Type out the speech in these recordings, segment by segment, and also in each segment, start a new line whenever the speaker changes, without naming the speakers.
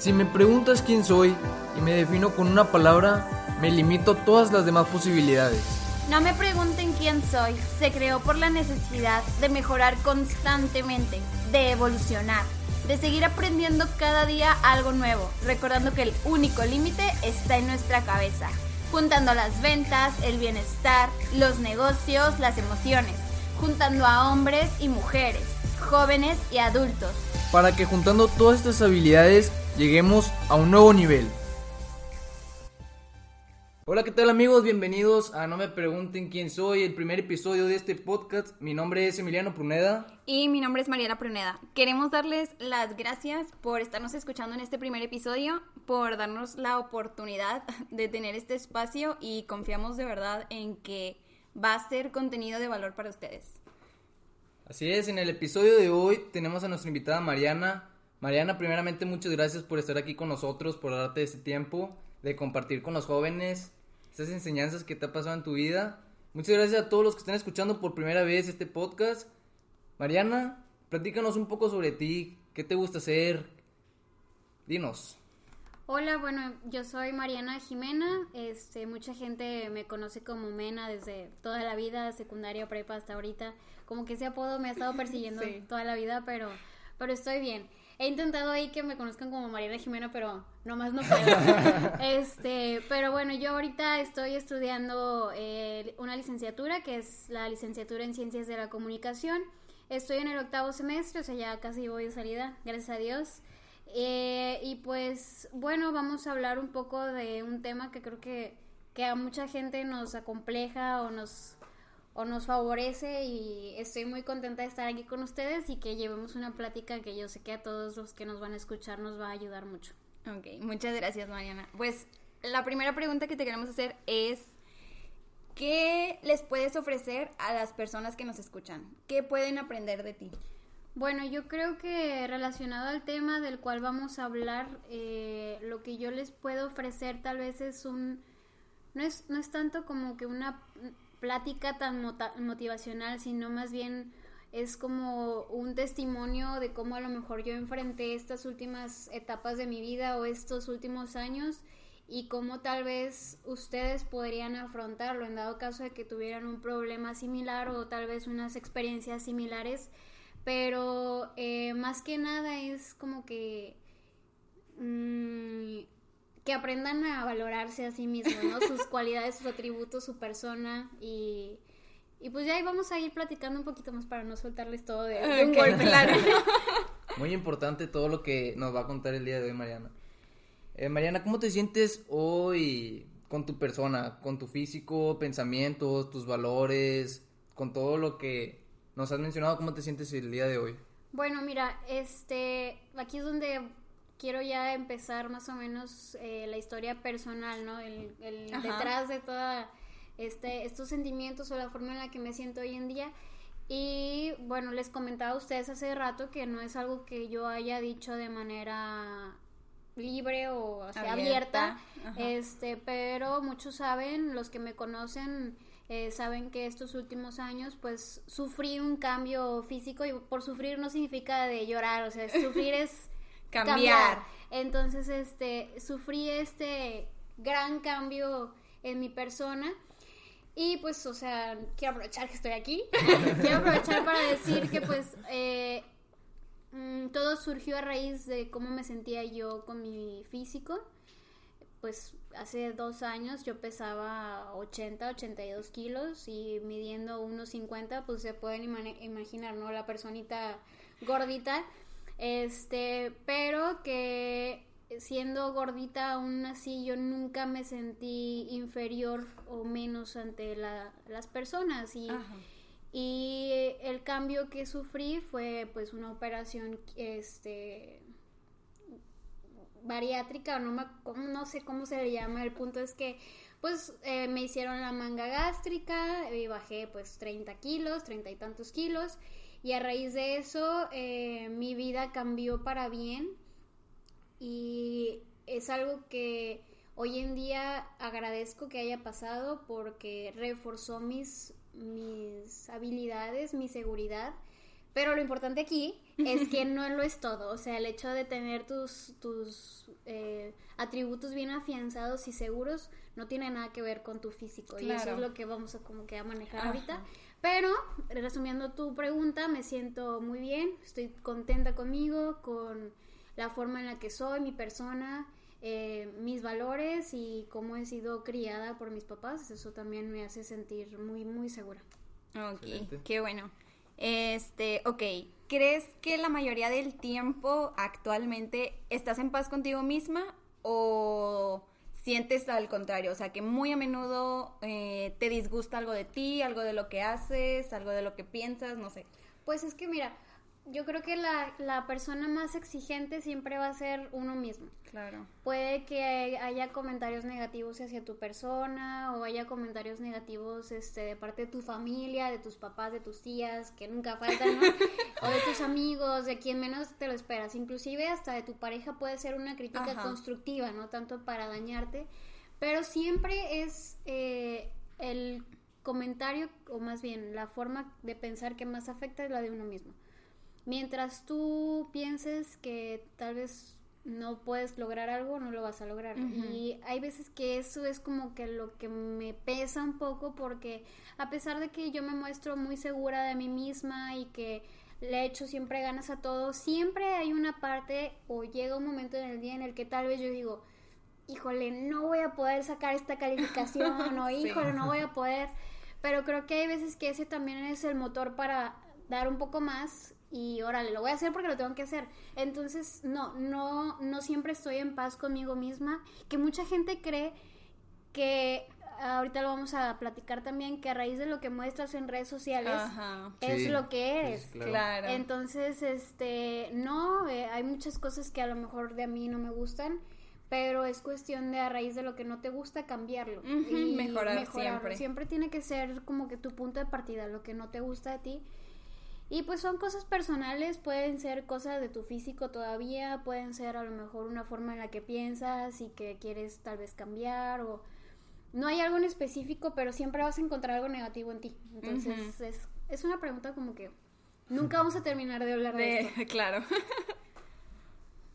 Si me preguntas quién soy y me defino con una palabra, me limito a todas las demás posibilidades.
No me pregunten quién soy, se creó por la necesidad de mejorar constantemente, de evolucionar, de seguir aprendiendo cada día algo nuevo, recordando que el único límite está en nuestra cabeza, juntando las ventas, el bienestar, los negocios, las emociones, juntando a hombres y mujeres, jóvenes y adultos.
Para que juntando todas estas habilidades lleguemos a un nuevo nivel. Hola, ¿qué tal amigos? Bienvenidos a No me pregunten quién soy, el primer episodio de este podcast. Mi nombre es Emiliano Pruneda.
Y mi nombre es Mariela Pruneda. Queremos darles las gracias por estarnos escuchando en este primer episodio, por darnos la oportunidad de tener este espacio y confiamos de verdad en que va a ser contenido de valor para ustedes.
Así es, en el episodio de hoy tenemos a nuestra invitada Mariana. Mariana, primeramente muchas gracias por estar aquí con nosotros, por darte este tiempo de compartir con los jóvenes estas enseñanzas que te ha pasado en tu vida. Muchas gracias a todos los que están escuchando por primera vez este podcast. Mariana, platícanos un poco sobre ti, qué te gusta hacer. Dinos.
Hola, bueno, yo soy Mariana Jimena. Este, mucha gente me conoce como Mena desde toda la vida, secundaria, prepa hasta ahorita. Como que ese apodo me ha estado persiguiendo toda la vida, pero, pero estoy bien. He intentado ahí que me conozcan como Mariana Jimena, pero nomás no puedo. este, pero bueno, yo ahorita estoy estudiando eh, una licenciatura, que es la licenciatura en Ciencias de la Comunicación. Estoy en el octavo semestre, o sea, ya casi voy de salida, gracias a Dios. Eh, y pues, bueno, vamos a hablar un poco de un tema que creo que, que a mucha gente nos acompleja o nos o nos favorece y estoy muy contenta de estar aquí con ustedes y que llevemos una plática que yo sé que a todos los que nos van a escuchar nos va a ayudar mucho.
Ok, muchas gracias Mariana. Pues la primera pregunta que te queremos hacer es, ¿qué les puedes ofrecer a las personas que nos escuchan? ¿Qué pueden aprender de ti?
Bueno, yo creo que relacionado al tema del cual vamos a hablar, eh, lo que yo les puedo ofrecer tal vez es un... No es, no es tanto como que una plática tan motivacional, sino más bien es como un testimonio de cómo a lo mejor yo enfrenté estas últimas etapas de mi vida o estos últimos años y cómo tal vez ustedes podrían afrontarlo en dado caso de que tuvieran un problema similar o tal vez unas experiencias similares. Pero eh, más que nada es como que... Mmm, que aprendan a valorarse a sí mismos, ¿no? Sus cualidades, sus atributos, su persona y, y pues ya ahí vamos a ir platicando un poquito más para no soltarles todo de, un golpe. Claro.
Muy importante todo lo que nos va a contar el día de hoy Mariana. Eh, Mariana, ¿cómo te sientes hoy con tu persona, con tu físico, pensamientos, tus valores, con todo lo que nos has mencionado? ¿Cómo te sientes el día de hoy?
Bueno, mira, este, aquí es donde quiero ya empezar más o menos eh, la historia personal, ¿no? El, detrás de toda este, estos sentimientos o la forma en la que me siento hoy en día. Y bueno, les comentaba a ustedes hace rato que no es algo que yo haya dicho de manera libre o abierta, este, pero muchos saben, los que me conocen eh, saben que estos últimos años pues sufrí un cambio físico y por sufrir no significa de llorar, o sea, sufrir es cambiar. Entonces, este, sufrí este gran cambio en mi persona. Y pues, o sea, quiero aprovechar que estoy aquí. quiero aprovechar para decir que pues eh, mm, todo surgió a raíz de cómo me sentía yo con mi físico. Pues hace dos años yo pesaba 80, 82 kilos y midiendo 1,50 pues se pueden imaginar, ¿no? La personita gordita. Este, pero que siendo gordita aún así yo nunca me sentí inferior o menos ante las personas. Y, y el cambio que sufrí fue pues una operación este bariátrica no me, no sé cómo se le llama el punto es que pues eh, me hicieron la manga gástrica y bajé pues 30 kilos 30 y tantos kilos y a raíz de eso eh, mi vida cambió para bien y es algo que hoy en día agradezco que haya pasado porque reforzó mis, mis habilidades, mi seguridad, Pero lo importante aquí es que no lo es todo. O sea, el hecho de tener tus, tus eh, atributos bien afianzados y seguros no tiene nada que ver con tu físico. Y eso es lo que vamos a como que a manejar ahorita. Pero, resumiendo tu pregunta, me siento muy bien, estoy contenta conmigo, con la forma en la que soy, mi persona, eh, mis valores y cómo he sido criada por mis papás. Eso también me hace sentir muy, muy segura.
Ok, qué bueno. Este, ok, ¿crees que la mayoría del tiempo actualmente estás en paz contigo misma o sientes al contrario? O sea, que muy a menudo eh, te disgusta algo de ti, algo de lo que haces, algo de lo que piensas, no sé.
Pues es que mira, yo creo que la, la, persona más exigente siempre va a ser uno mismo.
Claro.
Puede que haya comentarios negativos hacia tu persona o haya comentarios negativos este, de parte de tu familia, de tus papás, de tus tías, que nunca faltan, ¿no? o de tus amigos, de quien menos te lo esperas. Inclusive hasta de tu pareja puede ser una crítica constructiva, no tanto para dañarte, pero siempre es eh, el comentario, o más bien la forma de pensar que más afecta es la de uno mismo mientras tú pienses que tal vez no puedes lograr algo, no lo vas a lograr. Y hay veces que eso es como que lo que me pesa un poco porque a pesar de que yo me muestro muy segura de mí misma y que le echo siempre ganas a todo, siempre hay una parte o llega un momento en el día en el que tal vez yo digo, híjole, no voy a poder sacar esta calificación o híjole, no voy a poder. Pero creo que hay veces que ese también es el motor para dar un poco más y órale, lo voy a hacer porque lo tengo que hacer. Entonces, no, no, no siempre estoy en paz conmigo misma, que mucha gente cree que ahorita lo vamos a platicar también que a raíz de lo que muestras en redes sociales es lo que eres.
claro.
Entonces, este, no, eh, hay muchas cosas que a lo mejor de a mí no me gustan, pero es cuestión de a raíz de lo que no te gusta cambiarlo
y mejorar siempre.
Siempre tiene que ser como que tu punto de partida, lo que no te gusta de ti y pues son cosas personales, pueden ser cosas de tu físico todavía, pueden ser a lo mejor una forma en la que piensas y que quieres tal vez cambiar o no hay algo en específico, pero siempre vas a encontrar algo negativo en ti. Entonces es, es, una pregunta como que nunca vamos a terminar de hablar de, esto.
Claro.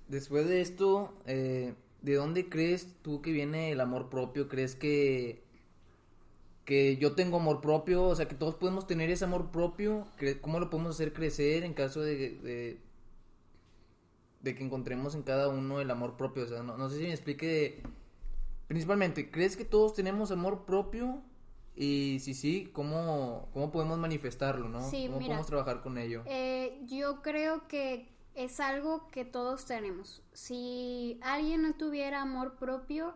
Después de esto, eh, ¿de dónde crees tú que viene el amor propio? ¿Crees que que yo tengo amor propio, o sea, que todos podemos tener ese amor propio, ¿cómo lo podemos hacer crecer en caso de, de, que encontremos en cada uno el amor propio? O sea, no, sé si me explique, principalmente, ¿crees que todos tenemos amor propio? Y si sí, ¿cómo, cómo podemos manifestarlo, no? ¿Cómo podemos trabajar con ello?
Eh, yo creo que es algo que todos tenemos. Si alguien no tuviera amor propio,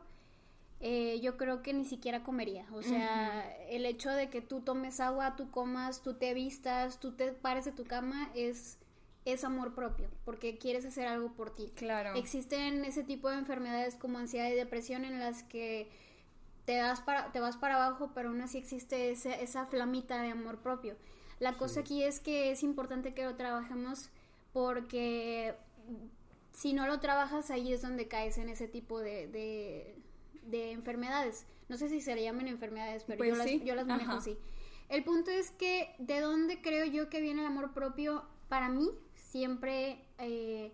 eh, yo creo que ni siquiera comería. O sea, el hecho de que tú tomes agua, tú comas, tú te vistas, tú te pares de tu cama es es amor propio, porque quieres hacer algo por ti.
Claro.
Existen ese tipo de enfermedades como ansiedad y depresión en las que te das para te vas para abajo, pero aún así existe esa flamita de amor propio. La cosa aquí es que es importante que lo trabajemos porque si no lo trabajas ahí es donde caes en ese tipo de de enfermedades. No sé si se le llaman enfermedades, pero yo, pues las, manejo así. El punto es que de dónde creo yo que viene el amor propio, para mí siempre, eh,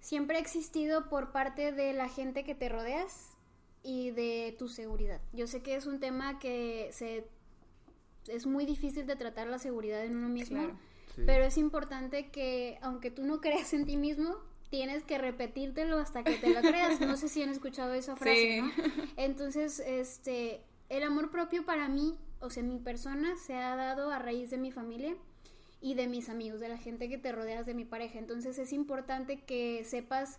siempre ha existido por parte de la gente que te rodeas y de tu seguridad. Yo sé que es un tema que se es muy difícil de tratar la seguridad en uno mismo, pero es importante que aunque tú no creas en ti mismo, tienes que repetírtelo hasta que te lo creas. No sé si han escuchado esa frase, ¿no? Entonces, este, el amor propio para mí, o sea, mi persona se ha dado a raíz de mi familia y de mis amigos, de la gente que te rodeas, de mi pareja. Entonces, es importante que sepas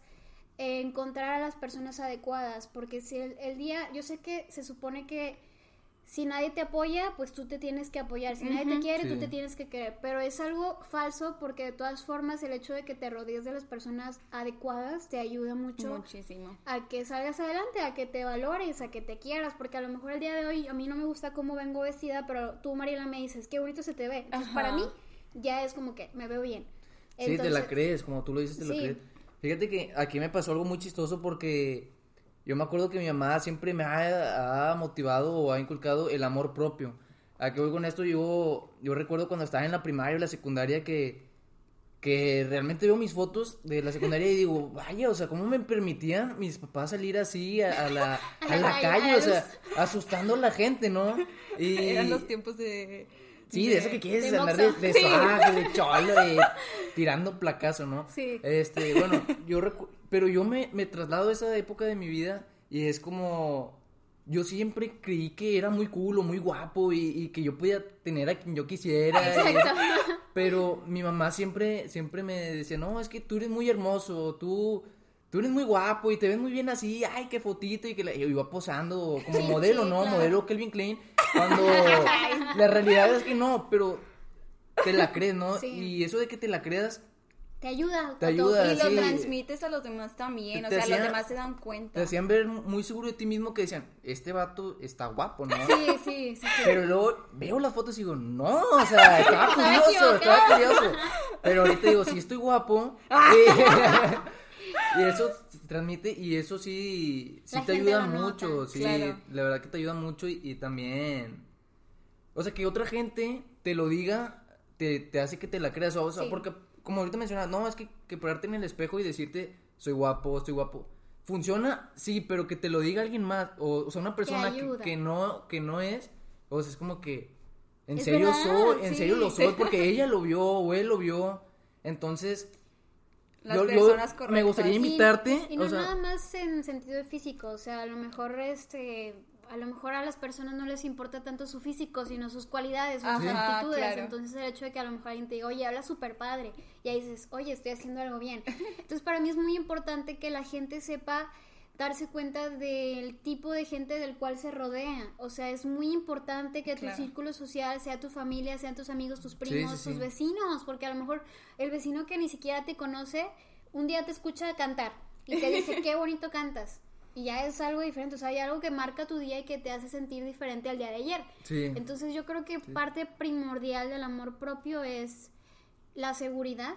encontrar a las personas adecuadas, porque si el día, yo sé que se supone que si nadie te apoya, pues tú te tienes que apoyar. Si nadie te quiere, tú te tienes que querer. Pero es algo falso porque de todas formas el hecho de que te rodees de las personas adecuadas te ayuda mucho.
Muchísimo.
A que salgas adelante, a que te valores, a que te quieras. Porque a lo mejor el día de hoy a mí no me gusta cómo vengo vestida, pero tú, Mariela, me dices, qué bonito se te ve. Entonces para mí ya es como que me veo bien.
sí, te la crees, como tú lo dices, te la crees. Fíjate que aquí me pasó algo muy chistoso porque yo me acuerdo que mi mamá siempre me ha, motivado o ha inculcado el amor propio. a qué voy con esto, yo, yo recuerdo cuando estaba en la primaria o la secundaria que, que realmente veo mis fotos de la secundaria y digo, vaya, o sea, ¿cómo me permitían mis papás salir así a, la, a la calle? O sea, asustando a la gente, ¿no?
Y... Eran los tiempos de...
Sí, de, eso que quieres andar de, de, de cholo, de tirando placazo, ¿no? Sí. Este, bueno, yo pero yo me, me traslado a esa época de mi vida y es como yo siempre creí que era muy cool o muy guapo y, que yo podía tener a quien yo quisiera. pero mi mamá siempre, siempre me decía, no, es que tú eres muy hermoso, tú, tú eres muy guapo y te ves muy bien así, ay, qué fotito, y que la, yo iba posando como modelo, ¿no? Modelo Kelvin Klein, cuando la realidad es que no, pero te la crees, ¿no? Y eso de que te la creas
te ayuda.
Te ayuda.
Y lo transmites a los demás también. o sea, los demás se dan cuenta.
Te hacían ver muy seguro de ti mismo que decían, este vato está guapo, ¿no?
Sí, sí, sí.
Pero luego veo las fotos y digo, no, o sea, estaba curioso, estaba curioso. Pero ahorita digo, si estoy guapo. y eso se transmite y eso sí, sí te ayuda mucho. sí, la verdad que te ayuda mucho y, también. O sea, que otra gente te lo diga, te, te hace que te la creas. O sea, porque como ahorita mencionas, no, es que, que pararte en el espejo y decirte, soy guapo, estoy guapo. Funciona, sí, pero que te lo diga alguien más, o, sea, una persona que, no, que no es, o sea, es como que, en serio soy, en serio lo soy, porque ella lo vio, o él lo vio, entonces...
Las yo, personas
me gustaría invitarte.
Y, no nada más en sentido físico, o sea, a lo mejor este a lo mejor a las personas no les importa tanto su físico, sino sus cualidades, sus actitudes. Entonces el hecho de que a lo mejor alguien te diga, oye, habla súper padre, y ahí dices, oye, estoy haciendo algo bien. Entonces para mí es muy importante que la gente sepa darse cuenta del tipo de gente del cual se rodea. O sea, es muy importante que tu círculo social sea tu familia, sean tus amigos, tus primos, tus vecinos, porque a lo mejor el vecino que ni siquiera te conoce, un día te escucha cantar y te dice, qué bonito cantas y ya es algo diferente, o sea, hay algo que marca tu día y que te hace sentir diferente al día de ayer. Entonces yo creo que parte primordial del amor propio es la seguridad,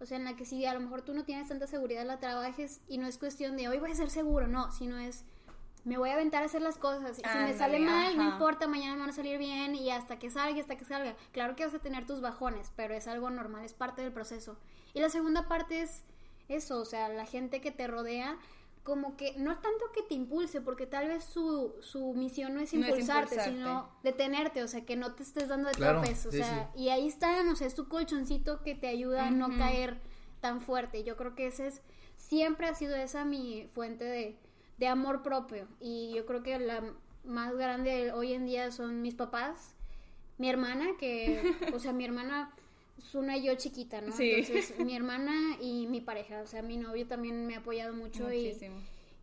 o sea, en la que si a lo mejor tú no tienes tanta seguridad, la trabajes y no es cuestión de hoy voy a ser seguro, no, sino es me voy a aventar a hacer las cosas. Y si me sale mal, no importa, mañana me van a salir bien y hasta que salga, hasta que salga. Claro que vas a tener tus bajones, pero es algo normal, es parte del proceso. Y la segunda parte es eso, o sea, la gente que te rodea como que no tanto que te impulse, porque tal vez su, su misión no es impulsarte, sino detenerte, o sea, que no te estés dando de topes, o sea, y ahí está, no sé, es tu colchoncito que te ayuda a no caer tan fuerte. Yo creo que ese es, siempre ha sido esa mi fuente de, de amor propio, y yo creo que la más grande hoy en día son mis papás, mi hermana, que, o sea, mi hermana es una y yo chiquita, ¿no? Entonces, mi hermana y mi pareja, o sea, mi novio también me ha apoyado mucho y,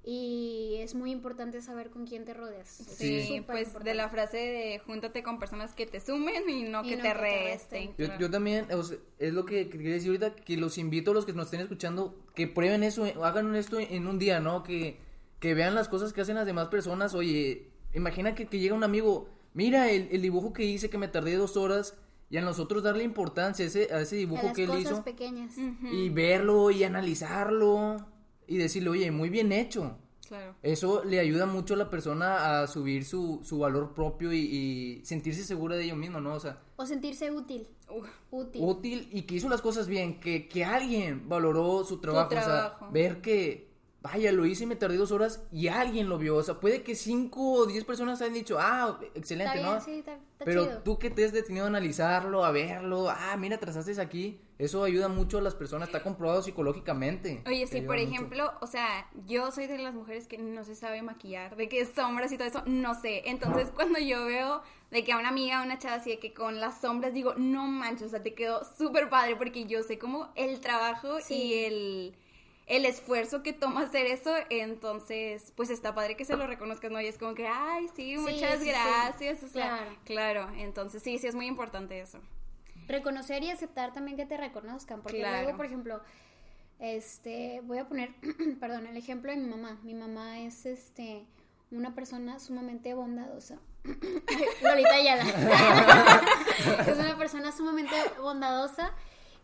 y es muy importante saber con quién te rodeas.
Sí, pues de la frase de júntate con personas que te sumen y no, que, te resten.
Yo, también, es lo que quería decir ahorita, que los invito a los que nos estén escuchando, que prueben eso, hagan esto en un día, ¿no? Que, que vean las cosas que hacen las demás personas. Oye, imagina que, que llega un amigo, mira el, el dibujo que hice que me tardé dos horas y a nosotros darle importancia a ese, a ese dibujo que él hizo
pequeñas.
y verlo y analizarlo y decirle, oye, muy bien hecho.
Claro.
Eso le ayuda mucho a la persona a subir su, su valor propio y, sentirse segura de ello mismo, ¿no? O sea...
O sentirse útil. útil.
Útil y que hizo las cosas bien, que, que alguien valoró su trabajo, su trabajo. o sea, ver que vaya, lo hice y me tardé dos horas y alguien lo vio. O sea, puede que cinco o diez personas hayan dicho, ah, excelente, ¿no?
Sí, está,
Pero tú que te has detenido a analizarlo, a verlo, ah, mira, trazaste aquí, eso ayuda mucho a las personas, está comprobado psicológicamente.
Oye, sí, por ejemplo, o sea, yo soy de las mujeres que no se sabe maquillar, de que sombras y todo eso, no sé. Entonces, cuando yo veo de que a una amiga, a una chava así de que con las sombras digo, no manches, o sea, te quedó súper padre porque yo sé como el trabajo y el el esfuerzo que toma hacer eso, entonces, pues está padre que se lo reconozcas, ¿no? Y es como que, ay, sí, muchas gracias, o sea, claro. entonces sí, sí es muy importante eso.
Reconocer y aceptar también que te reconozcan, porque luego, por ejemplo, este, voy a poner, perdón, el ejemplo de mi mamá. Mi mamá es, este, una persona sumamente bondadosa. Lolita Ayala. es una persona sumamente bondadosa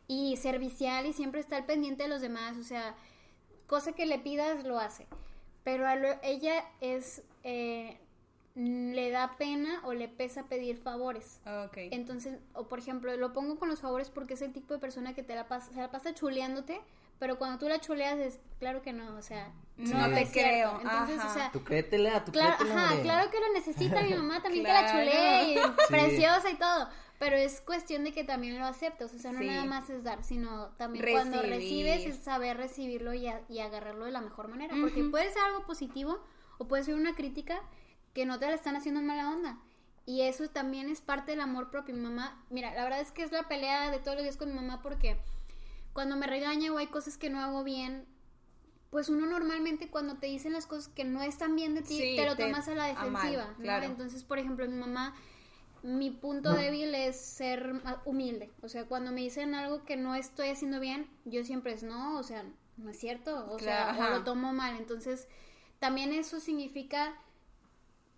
y servicial y siempre está al pendiente de los demás, o sea, cosa que le pidas lo hace. Pero ella es, eh, le da pena o le pesa pedir favores. Okay. Entonces, o por ejemplo, lo pongo con los favores porque es el tipo de persona que te la pasa, se la pasa chuleándote, pero cuando tú la chuleas es claro que no, o sea, no te creo. Entonces, o sea,
tú créetela, tú
claro, ajá, claro que lo necesita mi mamá también que la chulee y preciosa y todo. Pero es cuestión de que también lo aceptes, o sea, no nada más es dar, sino también cuando recibes es saber recibirlo y, y agarrarlo de la mejor manera, porque puede ser algo positivo o puede ser una crítica que no te la están haciendo en mala onda. Y eso también es parte del amor propio. Mi mamá, mira, la verdad es que es la pelea de todos los días con mi mamá porque cuando me regaña o hay cosas que no hago bien, pues uno normalmente cuando te dicen las cosas que no están bien de ti, te lo tomas a la defensiva. Entonces, por ejemplo, mi mamá, mi punto débil es ser humilde. O sea, cuando me dicen algo que no estoy haciendo bien, yo siempre es no, o sea, no es cierto, o sea, o lo tomo mal. Entonces, también eso significa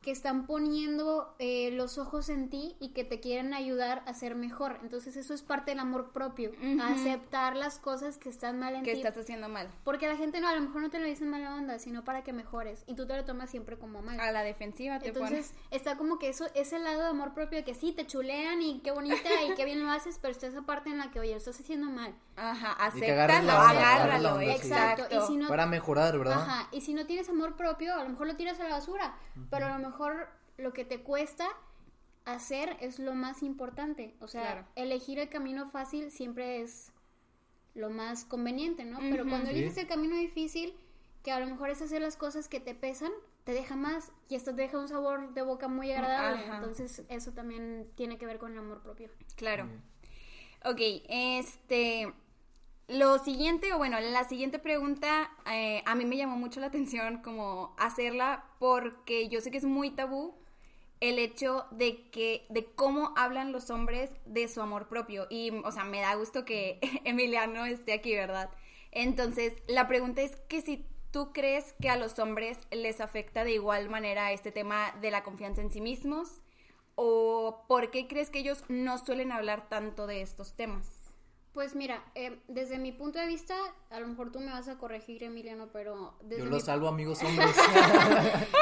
que están poniendo eh, los ojos en ti y que te quieren ayudar a ser mejor. Entonces eso es parte del amor propio, aceptar las cosas que están mal en
ti. Que estás haciendo mal.
Porque la gente no, a lo mejor no te lo dicen mala onda, sino para que mejores. Y tú te lo tomas siempre como mal.
A la defensiva te
Entonces está como que eso, ese lado de amor propio que sí, te chulean y qué bonita y qué bien lo haces, pero está esa parte en la que, oye, lo estás haciendo mal.
Ajá, acéptalo, agárralo,
exacto.
para mejorar, ¿verdad?
Ajá, y si no tienes amor propio, a lo mejor lo tiras a la basura, pero a lo mejor lo que te cuesta hacer es lo más importante. O sea, elegir el camino fácil siempre es lo más conveniente, ¿no? Pero cuando eliges el camino difícil, que a lo mejor es hacer las cosas que te pesan, te deja más y esto te deja un sabor de boca muy agradable. Entonces, eso también tiene que ver con el amor propio.
Claro. Ok, este. Lo siguiente, o bueno, la siguiente pregunta eh, a mí me llamó mucho la atención como hacerla porque yo sé que es muy tabú el hecho de que, de cómo hablan los hombres de su amor propio. Y, o sea, me da gusto que Emiliano esté aquí, ¿verdad? Entonces, la pregunta es que si tú crees que a los hombres les afecta de igual manera este tema de la confianza en sí mismos, o por qué crees que ellos no suelen hablar tanto de estos temas.
Pues mira, eh, desde mi punto de vista, a lo mejor tú me vas a corregir, Emiliano, pero...
Desde Yo lo salvo, amigos hombres.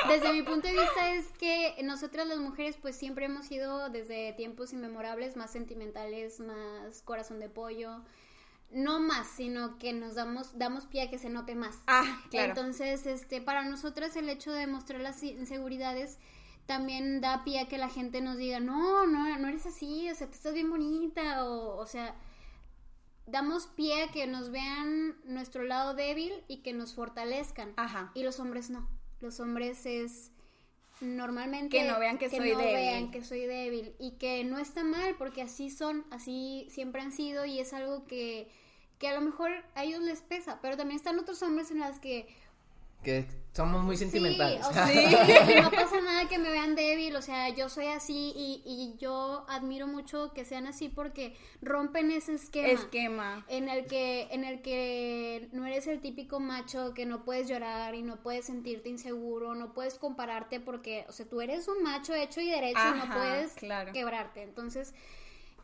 desde mi punto de vista es que nosotras las mujeres pues siempre hemos sido desde tiempos inmemorables más sentimentales, más corazón de pollo. No más, sino que nos damos, damos pie a que se note más.
Ah, claro.
Entonces, este, para nosotras el hecho de mostrar las inseguridades también da pie a que la gente nos diga, no, no, no eres así, o sea, tú estás bien bonita, o, o sea damos pie a que nos vean nuestro lado débil y que nos fortalezcan.
Ajá.
Y los hombres no. Los hombres es normalmente
que no vean que, soy no
vean que soy débil y que no está mal porque así son, así siempre han sido y es algo que que a lo mejor a ellos les pesa, pero también están otros hombres en las que
que somos muy sentimentales.
Sí, no pasa nada que me vean débil, o sea, yo soy así y, y, yo admiro mucho que sean así porque rompen ese esquema.
Esquema.
En el que, en el que no eres el típico macho que no puedes llorar y no puedes sentirte inseguro, no puedes compararte porque, o sea, tú eres un macho hecho y derecho y no puedes quebrarte. Entonces,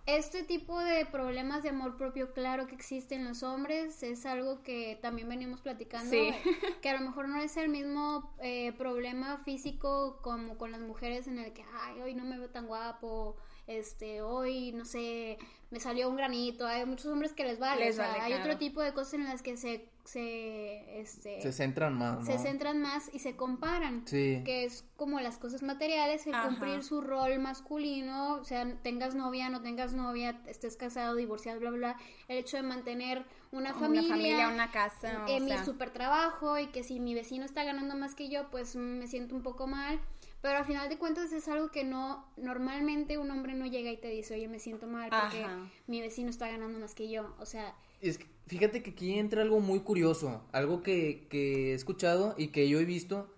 este tipo de problemas de amor propio, claro que existen en los hombres, es algo que también venimos platicando, que a lo mejor no es el mismo eh, problema físico como con las mujeres en el que, ay, hoy no me veo tan guapo, este, hoy, no sé, me salió un granito, hay muchos hombres que les vale, hay otro tipo de cosas en las que se se este
se centran más
se centran más y se comparan que es como las cosas materiales el cumplir su rol masculino o sea tengas novia no tengas novia estés casado divorciado bla bla, el hecho de mantener una, familia
una familia una casa
en mi super trabajo y que si mi vecino está ganando más que yo pues me siento un poco mal pero al final de cuentas es algo que no, normalmente un hombre no llega y te dice, oye, me siento mal porque mi vecino está ganando más que yo. O sea...
Es fíjate que aquí entra algo muy curioso, algo que, que he escuchado y que yo he visto.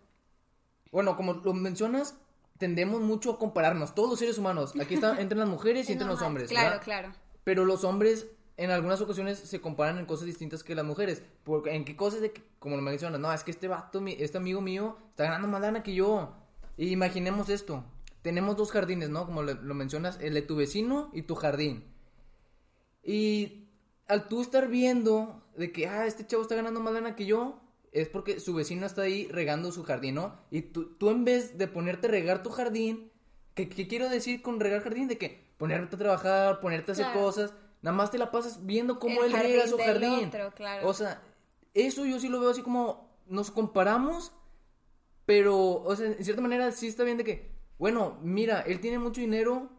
Bueno, como lo mencionas, tendemos mucho a compararnos, todos los seres humanos. Aquí están entre las mujeres y entre los hombres.
Claro, claro.
Pero los hombres en algunas ocasiones se comparan en cosas distintas que las mujeres. Porque, ¿En qué cosas de que, como lo mencionas? No, es que este vato, este amigo mío, está ganando más lana que yo. Y imaginemos esto. Tenemos dos jardines, ¿no? Como lo, mencionas, el de tu vecino y tu jardín. Y al tú estar viendo de que, ah, este chavo está ganando más lana que yo, es porque su vecino está ahí regando su jardín, ¿no? Y tú, tú en vez de ponerte a regar tu jardín, ¿qué, quiero decir con regar jardín? De que ponerte a trabajar, ponerte a hacer cosas, nada más te la pasas viendo cómo él rega su jardín. O sea, eso yo sí lo veo así como nos comparamos, pero, o sea, en cierta manera sí está bien de que, bueno, mira, él tiene mucho dinero,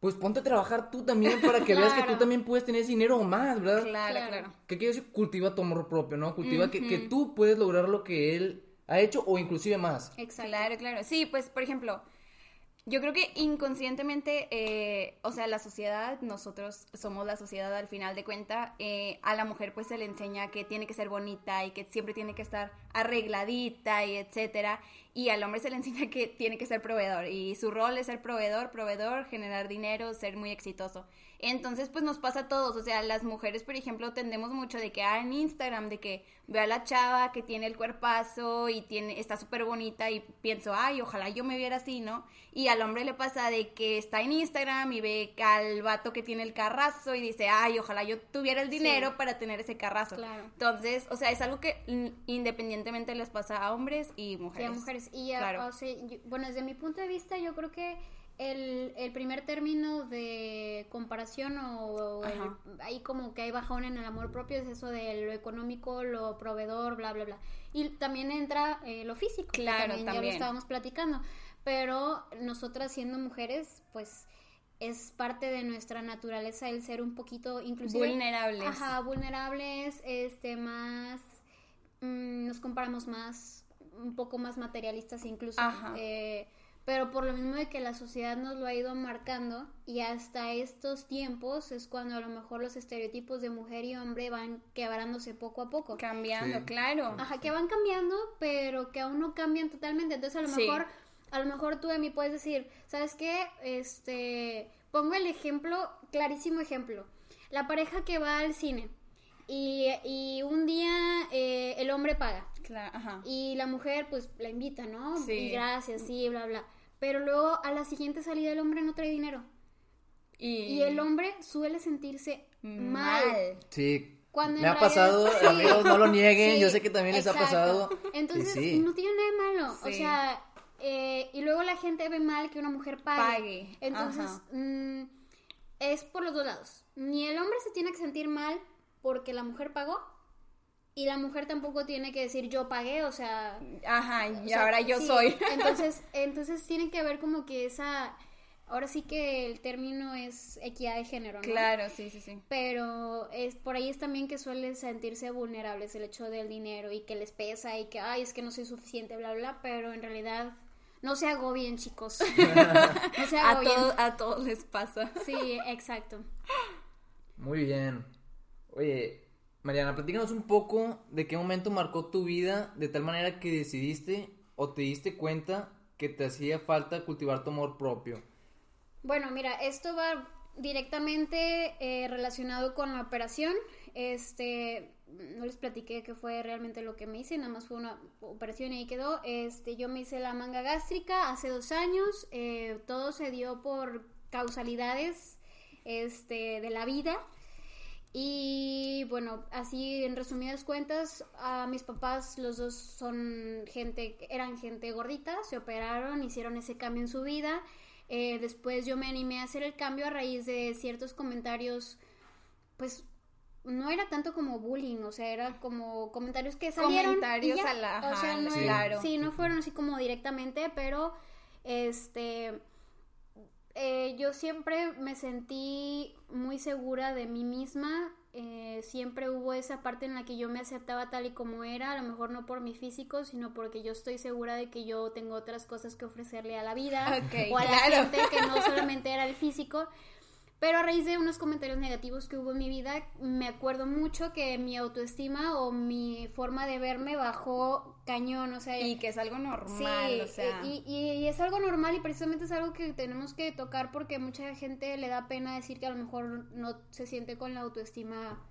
pues ponte a trabajar tú también para que veas que tú también puedes tener ese dinero o más, ¿verdad?
Claro, claro.
¿Qué quiere decir? Cultiva tu amor propio, ¿no? Cultiva que, que, tú puedes lograr lo que él ha hecho o inclusive más.
Exacto. Claro, claro. Sí, pues, por ejemplo, yo creo que inconscientemente, eh, o sea, la sociedad, nosotros somos la sociedad al final de cuenta, eh, a la mujer pues se le enseña que tiene que ser bonita y que siempre tiene que estar arregladita y etcétera, y al hombre se le enseña que tiene que ser proveedor y su rol es ser proveedor, proveedor, generar dinero, ser muy exitoso. Entonces, pues nos pasa a todos, o sea, las mujeres, por ejemplo, tendemos mucho de que, ah, en Instagram, de que veo a la chava que tiene el cuerpazo y tiene, está súper bonita y pienso, ay, ojalá yo me viera así, ¿no? Y al hombre le pasa de que está en Instagram y ve al vato que tiene el carrazo y dice, ay, ojalá yo tuviera el dinero para tener ese carrazo. Claro. Entonces, o sea, es algo que independientemente les pasa a hombres y mujeres.
Y a mujeres. Y, claro. bueno, desde mi punto de vista, yo creo que el, el primer término de comparación o, ahí como que hay bajón en el amor propio es eso de lo económico, lo proveedor, bla, bla, bla. Y también entra eh, lo físico, claro, también, ya lo estábamos platicando. Pero nosotras siendo mujeres, pues es parte de nuestra naturaleza el ser un poquito inclusive
vulnerables.
Ajá, vulnerables, este más mm, nos comparamos más un poco más materialistas incluso. Eh, pero por lo mismo de que la sociedad nos lo ha ido marcando y hasta estos tiempos es cuando a lo mejor los estereotipos de mujer y hombre van quebrándose poco a poco.
Cambiando, claro.
Ajá, que van cambiando, pero que aún no cambian totalmente. Entonces a lo mejor, a lo mejor tú de mí puedes decir, ¿sabes qué? Este, pongo el ejemplo, clarísimo ejemplo. La pareja que va al cine y, y un día eh, el hombre paga. ajá. Y la mujer pues la invita, ¿no? Sí. Y gracias, sí, bla, bla. Pero luego a la siguiente salida el hombre no trae dinero. Y, el hombre suele sentirse mal.
Sí. Cuando me ha pasado, amigos, no lo nieguen, yo sé que también les ha pasado.
Entonces, no tiene nada de malo. O sea, eh, y luego la gente ve mal que una mujer pague. Entonces, mm, es por los dos lados. Ni el hombre se tiene que sentir mal porque la mujer pagó, y la mujer tampoco tiene que decir yo pagué, o sea...
Ajá, y ahora yo soy.
Entonces, entonces tiene que ver como que esa... Ahora sí que el término es equidad de género, ¿no?
Claro, sí, sí, sí.
Pero es por ahí es también que suelen sentirse vulnerables el hecho del dinero y que les pesa y que, ay, es que no soy suficiente, bla, bla, pero en realidad no se agobien, chicos.
no se agobien. A, a todos les pasa.
Sí, exacto.
Muy bien. Oye, Mariana, platícanos un poco de qué momento marcó tu vida de tal manera que decidiste o te diste cuenta que te hacía falta cultivar tu amor propio.
Bueno, mira, esto va directamente eh, relacionado con la operación. Este, no les platiqué qué fue realmente lo que me hice, nada más fue una operación y ahí quedó. Este, yo me hice la manga gástrica hace dos años. Eh, todo se dio por causalidades este, de la vida. Y bueno, así en resumidas cuentas, a mis papás, los dos son gente, eran gente gordita, se operaron, hicieron ese cambio en su vida. Eh, después yo me animé a hacer el cambio a raíz de ciertos comentarios, pues no era tanto como bullying, o sea, era como comentarios que salieron.
Comentarios a la. O sea,
no, claro. Sí, no fueron así como directamente, pero este eh, yo siempre me sentí muy segura de mí misma. Eh, siempre hubo esa parte en la que yo me aceptaba tal y como era, a lo mejor no por mi físico, sino porque yo estoy segura de que yo tengo otras cosas que ofrecerle a la vida o a la gente que no solamente era el físico. Pero a raíz de unos comentarios negativos que hubo en mi vida, me acuerdo mucho que mi autoestima o mi forma de verme bajó cañón, o sea...
Y que es algo normal, o sea...
Y, y, es algo normal y precisamente es algo que tenemos que tocar porque mucha gente le da pena decir que a lo mejor no se siente con la autoestima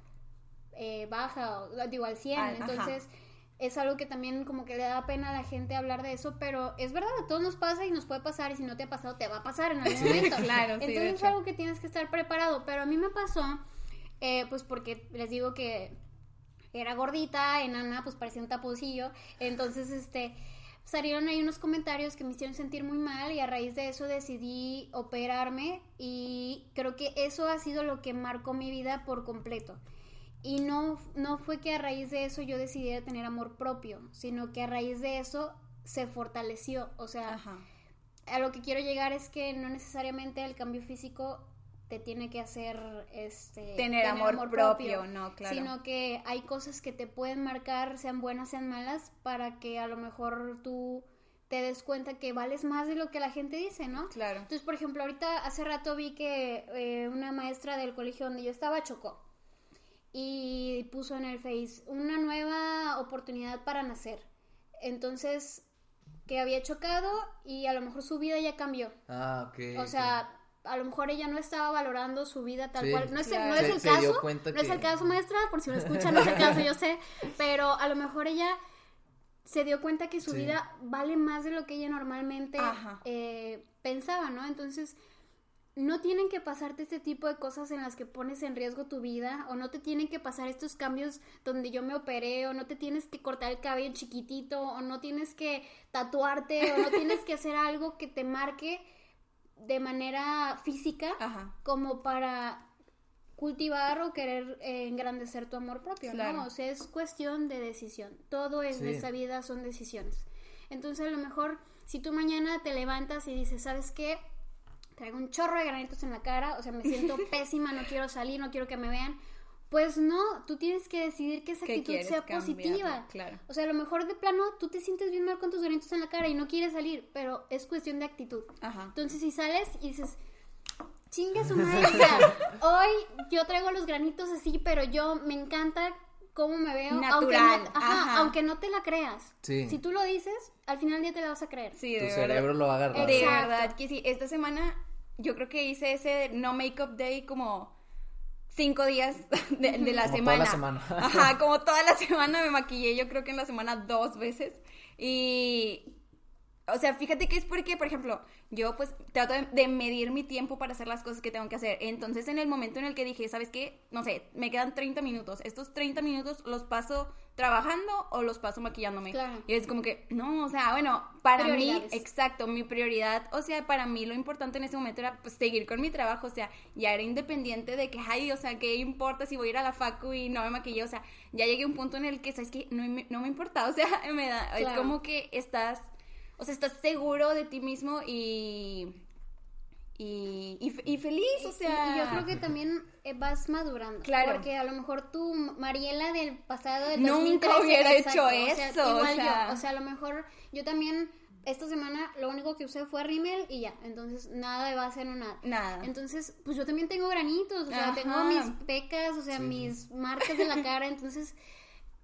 eh, baja, o, digo, al 100, entonces es algo que también como que le da pena a la gente hablar de eso, pero es verdad, a todos nos pasa y nos puede pasar y si no te ha pasado te va a pasar en algún momento. claro, Entonces es algo que tienes que estar preparado, pero a mí me pasó, eh, pues porque les digo que era gordita, enana, pues parecía un taponcillo. Entonces, este, salieron ahí unos comentarios que me hicieron sentir muy mal y a raíz de eso decidí operarme y creo que eso ha sido lo que marcó mi vida por completo. Y no, no fue que a raíz de eso yo decidiera tener amor propio, sino que a raíz de eso se fortaleció. O sea, a lo que quiero llegar es que no necesariamente el cambio físico te tiene que hacer este
tener, amor, propio, no, claro.
Sino que hay cosas que te pueden marcar, sean buenas, sean malas, para que a lo mejor tú te des cuenta que vales más de lo que la gente dice, ¿no?
Claro.
Entonces, por ejemplo, ahorita hace rato vi que eh, una maestra del colegio donde yo estaba chocó y puso en el Face una nueva oportunidad para nacer. Entonces, que había chocado y a lo mejor su vida ya cambió.
Ah, ok.
O sea, a lo mejor ella no estaba valorando su vida tal cual. No es, el, no es el caso. No es el caso, maestra, por si me escuchan, no es el caso, yo sé. Pero a lo mejor ella se dio cuenta que su vida vale más de lo que ella normalmente eh, pensaba, ¿no? Entonces no tienen que pasarte este tipo de cosas en las que pones en riesgo tu vida o no te tienen que pasar estos cambios donde yo me operé o no te tienes que cortar el cabello chiquitito o no tienes que tatuarte o no tienes que hacer algo que te marque de manera física como para cultivar o querer eh, engrandecer tu amor propio, ¿no? O sea, es cuestión de decisión. Todo en esta vida son decisiones. Entonces, a lo mejor si tú mañana te levantas y dices, ¿sabes qué? Traigo un chorro de granitos en la cara, o sea, me siento pésima, no quiero salir, no quiero que me vean. Pues no, tú tienes que decidir que esa actitud sea positiva.
Claro.
O sea, a lo mejor de plano tú te sientes bien mal con tus granitos en la cara y no quieres salir, pero es cuestión de actitud.
Ajá.
Entonces, si sales y dices, chingue su madre, hoy yo traigo los granitos así, pero yo me encanta cómo me veo.
Natural.
Aunque no, ajá, aunque no te la creas.
Sí.
Si tú lo dices, al final ya te la vas a creer.
Sí,
tu cerebro lo va a agarrar.
De verdad que sí. Esta semana yo creo que hice ese no make-up day como cinco días de, de la
como
semana.
Toda la semana.
Ajá, como toda la semana me maquillé, yo creo que en la semana dos veces. Y o sea, fíjate que es porque, por ejemplo, yo pues trato de, medir mi tiempo para hacer las cosas que tengo que hacer. Entonces, en el momento en el que dije, ¿sabes qué? No sé, me quedan 30 minutos. Estos 30 minutos los paso trabajando o los paso maquillándome.
Claro.
Y es como que, no, o sea, bueno, para mí, exacto, mi prioridad, o sea, para mí lo importante en ese momento era pues seguir con mi trabajo, o sea, ya era independiente de que, ay, o sea, ¿qué importa si voy a ir a la facu y no me maquillé? O sea, ya llegué a un punto en el que, ¿sabes qué? No, no me importa, o sea, me da, es como que estás o sea, estás seguro de ti mismo y, y, y, feliz, o sea.
Y, yo creo que también eh, vas madurando.
Claro.
Porque a lo mejor tú, Mariela del pasado del
Nunca hubiera hecho eso.
igual yo. O sea, a lo mejor yo también esta semana lo único que usé fue rímel y ya. Entonces, nada de base, no nada.
Nada.
Entonces, pues yo también tengo granitos, o sea, tengo mis pecas, o sea, mis marcas de la cara. Entonces,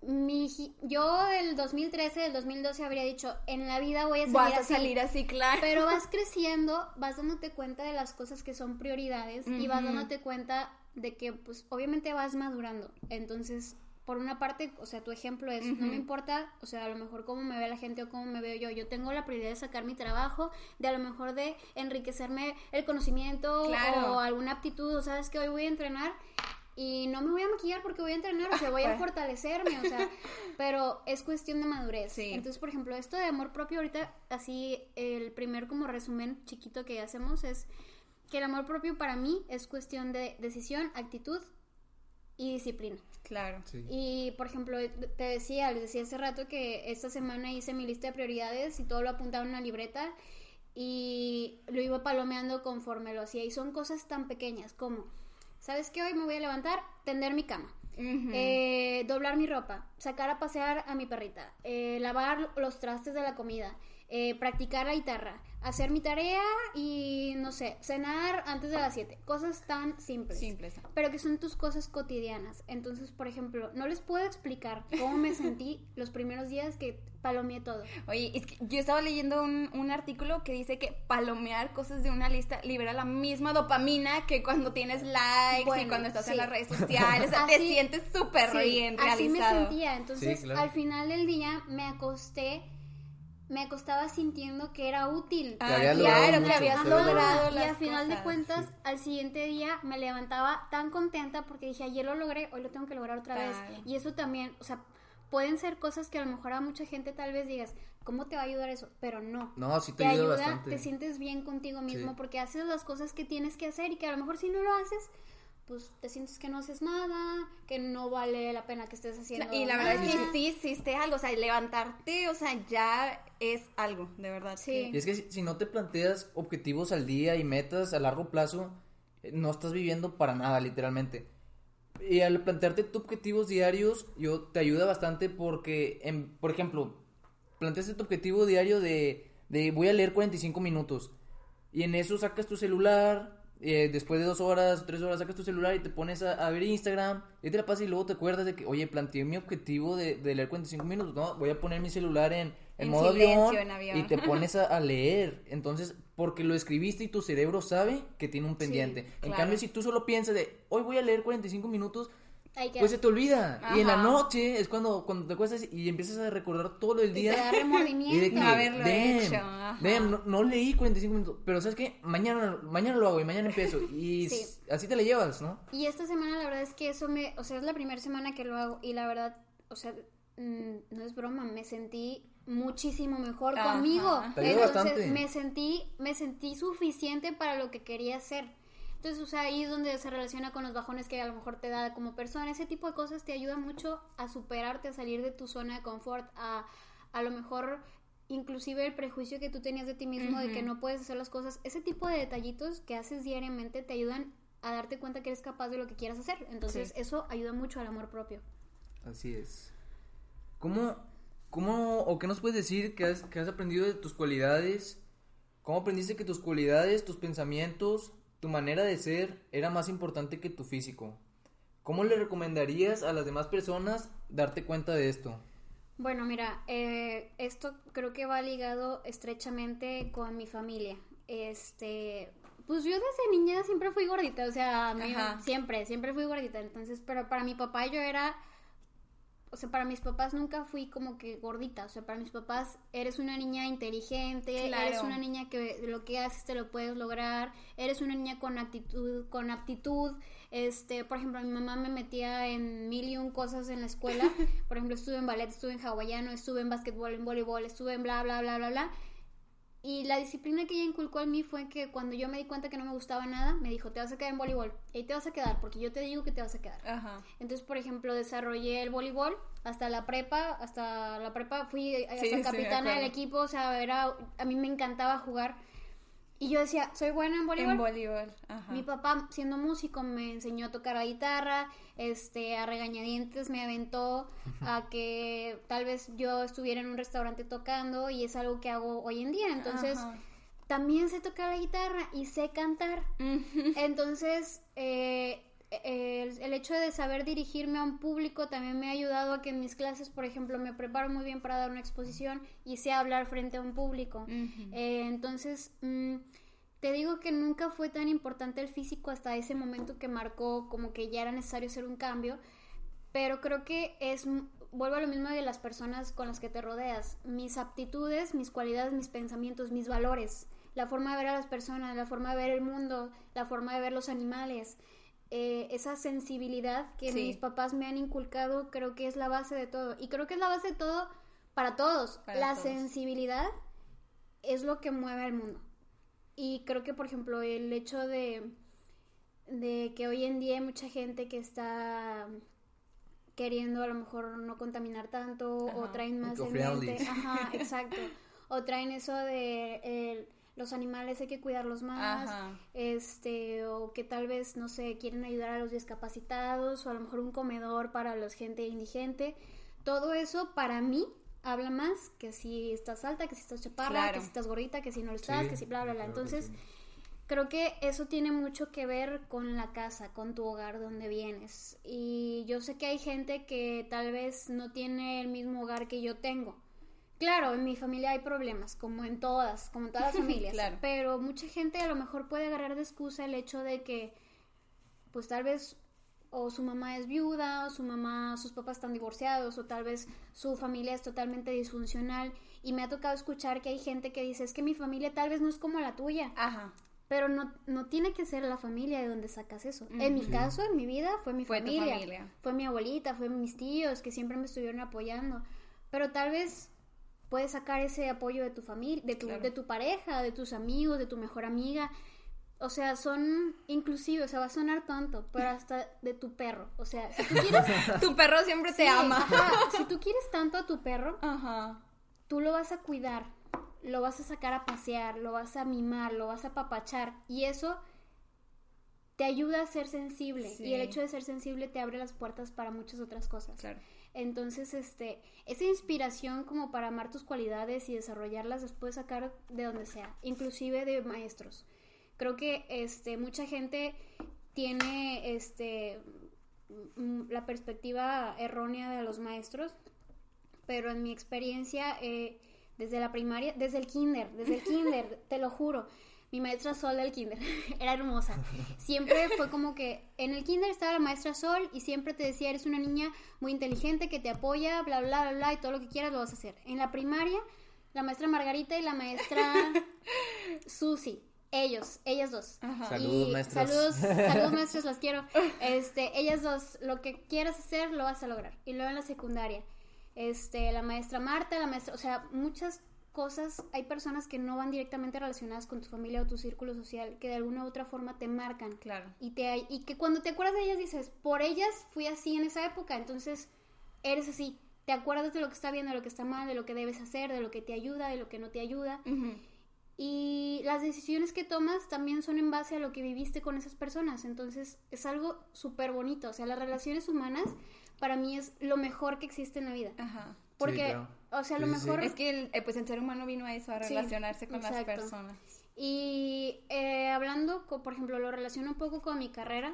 mi, yo el 2013, el 2012 habría dicho, en la vida voy a salir
Vas a salir así, claro.
Pero vas creciendo, vas dándote cuenta de las cosas que son prioridades y vas dándote cuenta de que, pues, obviamente vas madurando. Entonces, por una parte, o sea, tu ejemplo es, no me importa, o sea, a lo mejor cómo me ve la gente o cómo me veo yo. Yo tengo la prioridad de sacar mi trabajo, de a lo mejor de enriquecerme el conocimiento o alguna aptitud, o sabes que hoy voy a entrenar y no me voy a maquillar porque voy a entrenar, o sea, voy a fortalecerme, o sea, pero es cuestión de madurez. Entonces, por ejemplo, esto de amor propio, ahorita, así, el primer como resumen chiquito que hacemos es que el amor propio para mí es cuestión de decisión, actitud y disciplina.
Claro.
Y, por ejemplo, te decía, les decía hace rato que esta semana hice mi lista de prioridades y todo lo apuntaba en una libreta y lo iba palomeando conforme lo hacía. Y son cosas tan pequeñas como ¿sabes qué? Hoy me voy a levantar, tender mi cama. Eh, doblar mi ropa, sacar a pasear a mi perrita, eh, lavar los trastes de la comida, eh, practicar la guitarra, hacer mi tarea y, no sé, cenar antes de las 7. Cosas tan simples.
Simples.
Pero que son tus cosas cotidianas. Entonces, por ejemplo, no les puedo explicar cómo me sentí los primeros días que palomeé todo.
Oye, es que yo estaba leyendo un, un, artículo que dice que palomear cosas de una lista libera la misma dopamina que cuando tienes likes y cuando estás en las redes sociales. O sea, te sientes súper bien realizado.
Así me sentía. Entonces, al final del día me acosté me acostaba sintiendo que era útil.
Ah, claro, que habías logrado
Y al final de cuentas, al siguiente día me levantaba tan contenta porque dije, ayer lo logré, hoy lo tengo que lograr otra vez. Y eso también, o sea, pueden ser cosas que a lo mejor a mucha gente tal vez digas, ¿cómo te va a ayudar eso? Pero no.
No, sí te, ayuda,
te sientes bien contigo mismo porque haces las cosas que tienes que hacer y que a lo mejor si no lo haces, pues te sientes que no haces nada, que no vale la pena que estés haciendo.
Y la verdad es que sí hiciste algo, o sea, levantarte, o sea, ya es algo, de verdad.
Sí. Y es que si, no te planteas objetivos al día y metas a largo plazo, eh, no estás viviendo para nada, literalmente. Y al plantearte tus objetivos diarios, yo te ayuda bastante porque, en, por ejemplo, planteaste tu objetivo diario de, de voy a leer 45 minutos. Y en eso sacas tu celular, eh, después de dos horas, tres horas, sacas tu celular y te pones a, ver Instagram, y te la pasas y luego te acuerdas de que, oye, planteé mi objetivo de, leer 45 minutos, no, voy a poner mi celular en, en, modo avión, y te pones a, leer. Entonces, porque lo escribiste y tu cerebro sabe que tiene un pendiente. En cambio, si tú solo piensas de, hoy voy a leer 45 minutos, pues se te olvida. Y en la noche es cuando, cuando te acuestas y empiezas a recordar todo del día. Y
te da remordimiento. Y de que,
haberlo hecho.
no, leí 45 minutos, pero ¿sabes qué? Mañana, mañana lo hago y mañana empiezo. Y así te la llevas, ¿no?
Y esta semana la verdad es que eso me, o sea, es la primera semana que lo hago y la verdad, o sea, mm, no es broma, me sentí muchísimo mejor conmigo. Entonces me sentí, me sentí suficiente para lo que quería hacer. Entonces, o sea, ahí es donde se relaciona con los bajones que a lo mejor te da como persona. Ese tipo de cosas te ayuda mucho a superarte, a salir de tu zona de confort, a a lo mejor inclusive el prejuicio que tú tenías de ti mismo de que no puedes hacer las cosas. Ese tipo de detallitos que haces diariamente te ayudan a darte cuenta que eres capaz de lo que quieras hacer. Entonces, eso ayuda mucho al amor propio.
Así es. ¿Cómo, cómo o qué nos puedes decir que has, que has aprendido de tus cualidades? ¿Cómo aprendiste que tus cualidades, tus pensamientos, tu manera de ser era más importante que tu físico. ¿Cómo le recomendarías a las demás personas darte cuenta de esto?
Bueno, mira, eh, esto creo que va ligado estrechamente con mi familia. Este, pues yo desde niña siempre fui gordita, o sea, siempre, siempre fui gordita. Entonces, pero para mi papá yo era o sea, para mis papás nunca fui como que gordita, o sea, para mis papás eres una niña inteligente, eres una niña que lo que haces te lo puedes lograr, eres una niña con actitud, con aptitud, este, por ejemplo, mi mamá me metía en mil y un cosas en la escuela, por ejemplo, estuve en ballet, estuve en hawaiano, estuve en básquetbol, en voleibol, estuve en bla, bla, bla, bla, bla, y la disciplina que ella inculcó en mí fue que cuando yo me di cuenta que no me gustaba nada, me dijo, te vas a quedar en voleibol. Y ahí te vas a quedar, porque yo te digo que te vas a quedar. Entonces, por ejemplo, desarrollé el voleibol hasta la prepa, hasta la prepa fui hasta capitana del equipo, o sea, era, a mí me encantaba jugar y yo decía, soy buena en voleibol.
En voleibol, ajá.
Mi papá, siendo músico, me enseñó a tocar la guitarra, este, a regañadientes me aventó a que tal vez yo estuviera en un restaurante tocando y es algo que hago hoy en día. Entonces, también sé tocar la guitarra y sé cantar. Entonces, eh, el, el, hecho de saber dirigirme a un público también me ha ayudado a que en mis clases, por ejemplo, me preparo muy bien para dar una exposición y sé hablar frente a un público. Eh, entonces, mm, te digo que nunca fue tan importante el físico hasta ese momento que marcó como que ya era necesario hacer un cambio, pero creo que es, vuelvo a lo mismo de las personas con las que te rodeas, mis aptitudes, mis cualidades, mis pensamientos, mis valores, la forma de ver a las personas, la forma de ver el mundo, la forma de ver los animales. Eh, esa sensibilidad que mis papás me han inculcado, creo que es la base de todo. Y creo que es la base de todo para todos. la sensibilidad es lo que mueve al mundo. Y creo que, por ejemplo, el hecho de, de que hoy en día hay mucha gente que está queriendo a lo mejor no contaminar tanto o traen más de mente. Ajá, exacto. O traen eso de los animales hay que cuidarlos más, este, o que tal vez, no sé, quieren ayudar a los discapacitados, o a lo mejor un comedor para la gente indigente. Todo eso para mí habla más que si estás alta, que si estás chaparra, que si estás gordita, que si no lo estás, que si bla, bla, bla. Entonces, creo que eso tiene mucho que ver con la casa, con tu hogar donde vienes. Y yo sé que hay gente que tal vez no tiene el mismo hogar que yo tengo Claro, en mi familia hay problemas, como en todas, como en todas las familias. claro. Pero mucha gente a lo mejor puede agarrar de excusa el hecho de que, pues tal vez o su mamá es viuda, o su mamá, sus papás están divorciados, o tal vez su familia es totalmente disfuncional. Y me ha tocado escuchar que hay gente que dice, es que mi familia tal vez no es como la tuya. Ajá. Pero no, no tiene que ser la familia de donde sacas eso. En mi caso, en mi vida, fue mi familia. Fue mi abuelita, fue mis tíos que siempre me estuvieron apoyando. Pero tal vez puedes sacar ese apoyo de tu familia, de tu, de tu pareja, de tus amigos, de tu mejor amiga o sea, son inclusive, o sea, va a sonar tonto, pero hasta de tu perro. O sea, si tú quieres.
tu perro siempre te ama.
Si tú quieres tanto a tu perro, ajá. tú lo vas a cuidar, lo vas a sacar a pasear, lo vas a mimar, lo vas a papachar. Y eso te ayuda a ser sensible. Y el hecho de ser sensible te abre las puertas para muchas otras cosas. Claro. Entonces, este, esa inspiración como para amar tus cualidades y desarrollarlas después sacar de donde sea, inclusive de maestros. Creo que este, mucha gente tiene este, la perspectiva errónea de los maestros, pero en mi experiencia, eh, desde la primaria, desde el kinder, desde el kinder, te lo juro, mi maestra Sol del kinder era hermosa. Siempre fue como que en el kinder estaba la maestra Sol y siempre te decía, eres una niña muy inteligente que te apoya, bla, bla, bla, bla, y todo lo que quieras lo vas a hacer. En la primaria, la maestra Margarita y la maestra Susi ellos, ellas dos.
Saludos, maestros.
Saludos, saludos, maestros, las quiero. Este, ellas dos, lo que quieras hacer, lo vas a lograr. Y luego en la secundaria, este, la maestra Marta, la maestra, o sea, muchas cosas, hay personas que no van directamente relacionadas con tu familia o tu círculo social, que de alguna u otra forma te marcan. Claro. Y, te, y que cuando te acuerdas de ellas dices, por ellas fui así en esa época, entonces eres así. Te acuerdas de lo que está bien, de lo que está mal, de lo que debes hacer, de lo que te ayuda, de lo que no te ayuda. Y las decisiones que tomas también son en base a lo que viviste con esas personas. Entonces es algo súper bonito. O sea, las relaciones humanas para mí es lo mejor que existe en la vida. Ajá. Porque, o sea, lo mejor...
Es que el, eh, pues el ser humano vino a eso, a relacionarse con las personas.
Y eh, hablando, por ejemplo, lo relaciono un poco con mi carrera.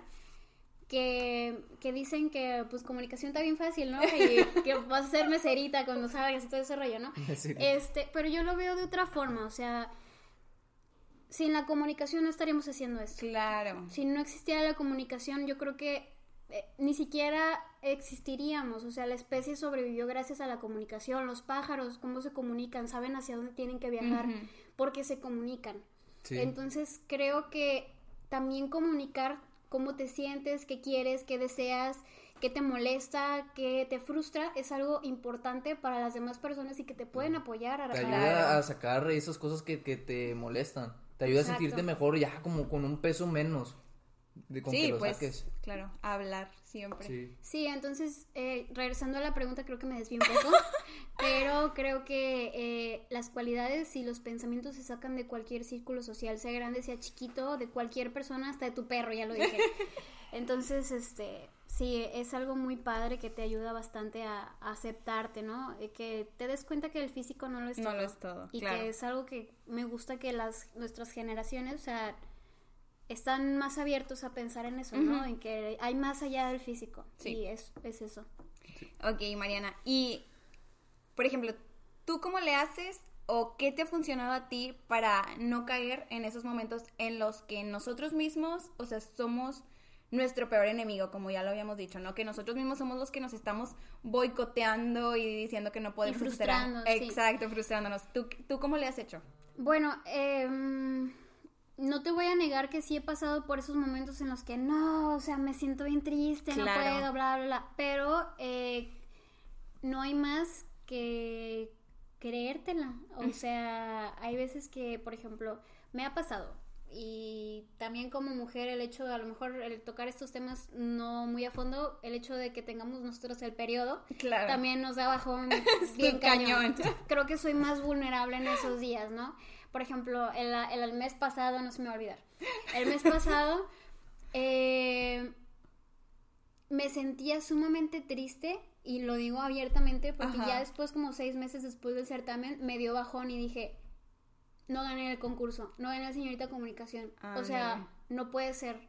Que, que, dicen que pues comunicación está bien fácil, ¿no? Y que vas a ser meserita cuando salgas y todo ese rollo, ¿no? Este, pero yo lo veo de otra forma, o sea, sin la comunicación no estaríamos haciendo esto. Claro. Si no existiera la comunicación, yo creo que eh, ni siquiera existiríamos. O sea, la especie sobrevivió gracias a la comunicación. Los pájaros, cómo se comunican, saben hacia dónde tienen que viajar, porque se comunican. Entonces, creo que también comunicar cómo te sientes, qué quieres, qué deseas, qué te molesta, qué te frustra, es algo importante para las demás personas y que te pueden apoyar
a... Te ayuda a sacar esas cosas que, que te molestan. Te ayuda a sentirte mejor ya como con un peso menos. De con sí, pues,
claro, hablar siempre.
Sí, sí entonces, eh, regresando a la pregunta, creo que me desvío un poco, pero creo que eh, las cualidades y los pensamientos se sacan de cualquier círculo social, sea grande, sea chiquito, de cualquier persona, hasta de tu perro, ya lo dije. Entonces, este, sí, es algo muy padre que te ayuda bastante a, aceptarte, ¿no? que te des cuenta que el físico no lo es
todo. No lo es todo.
Y que es algo que me gusta que las nuestras generaciones, o sea, están más abiertos a pensar en eso, ¿no? En que hay más allá del físico. Sí, es, es eso.
Ok, Mariana. Y, por ejemplo, ¿tú cómo le haces o qué te ha funcionado a ti para no caer en esos momentos en los que nosotros mismos, o sea, somos nuestro peor enemigo, como ya lo habíamos dicho, ¿no? Que nosotros mismos somos los que nos estamos boicoteando y diciendo que no podemos
frustrarnos.
Exacto, frustrándonos. ¿Tú, ¿Tú cómo le has hecho?
Bueno, eh, no te voy a negar que sí he pasado por esos momentos en los que no, o sea, me siento bien triste, no puedo, bla, bla, bla. Pero eh, no hay más que creértela. O sea, hay veces que, por ejemplo, me ha pasado y también como mujer el hecho de a lo mejor el tocar estos temas no muy a fondo el hecho de que tengamos nosotros el periodo también nos da bajón bien cañón. creo que soy más vulnerable en esos días no por ejemplo el, el, mes pasado no se me va a olvidar el mes pasado eh, me sentía sumamente triste y lo digo abiertamente porque ya después como seis meses después del certamen me dio bajón y dije no gané el concurso, no gané la señorita comunicación. o sea, no puede ser.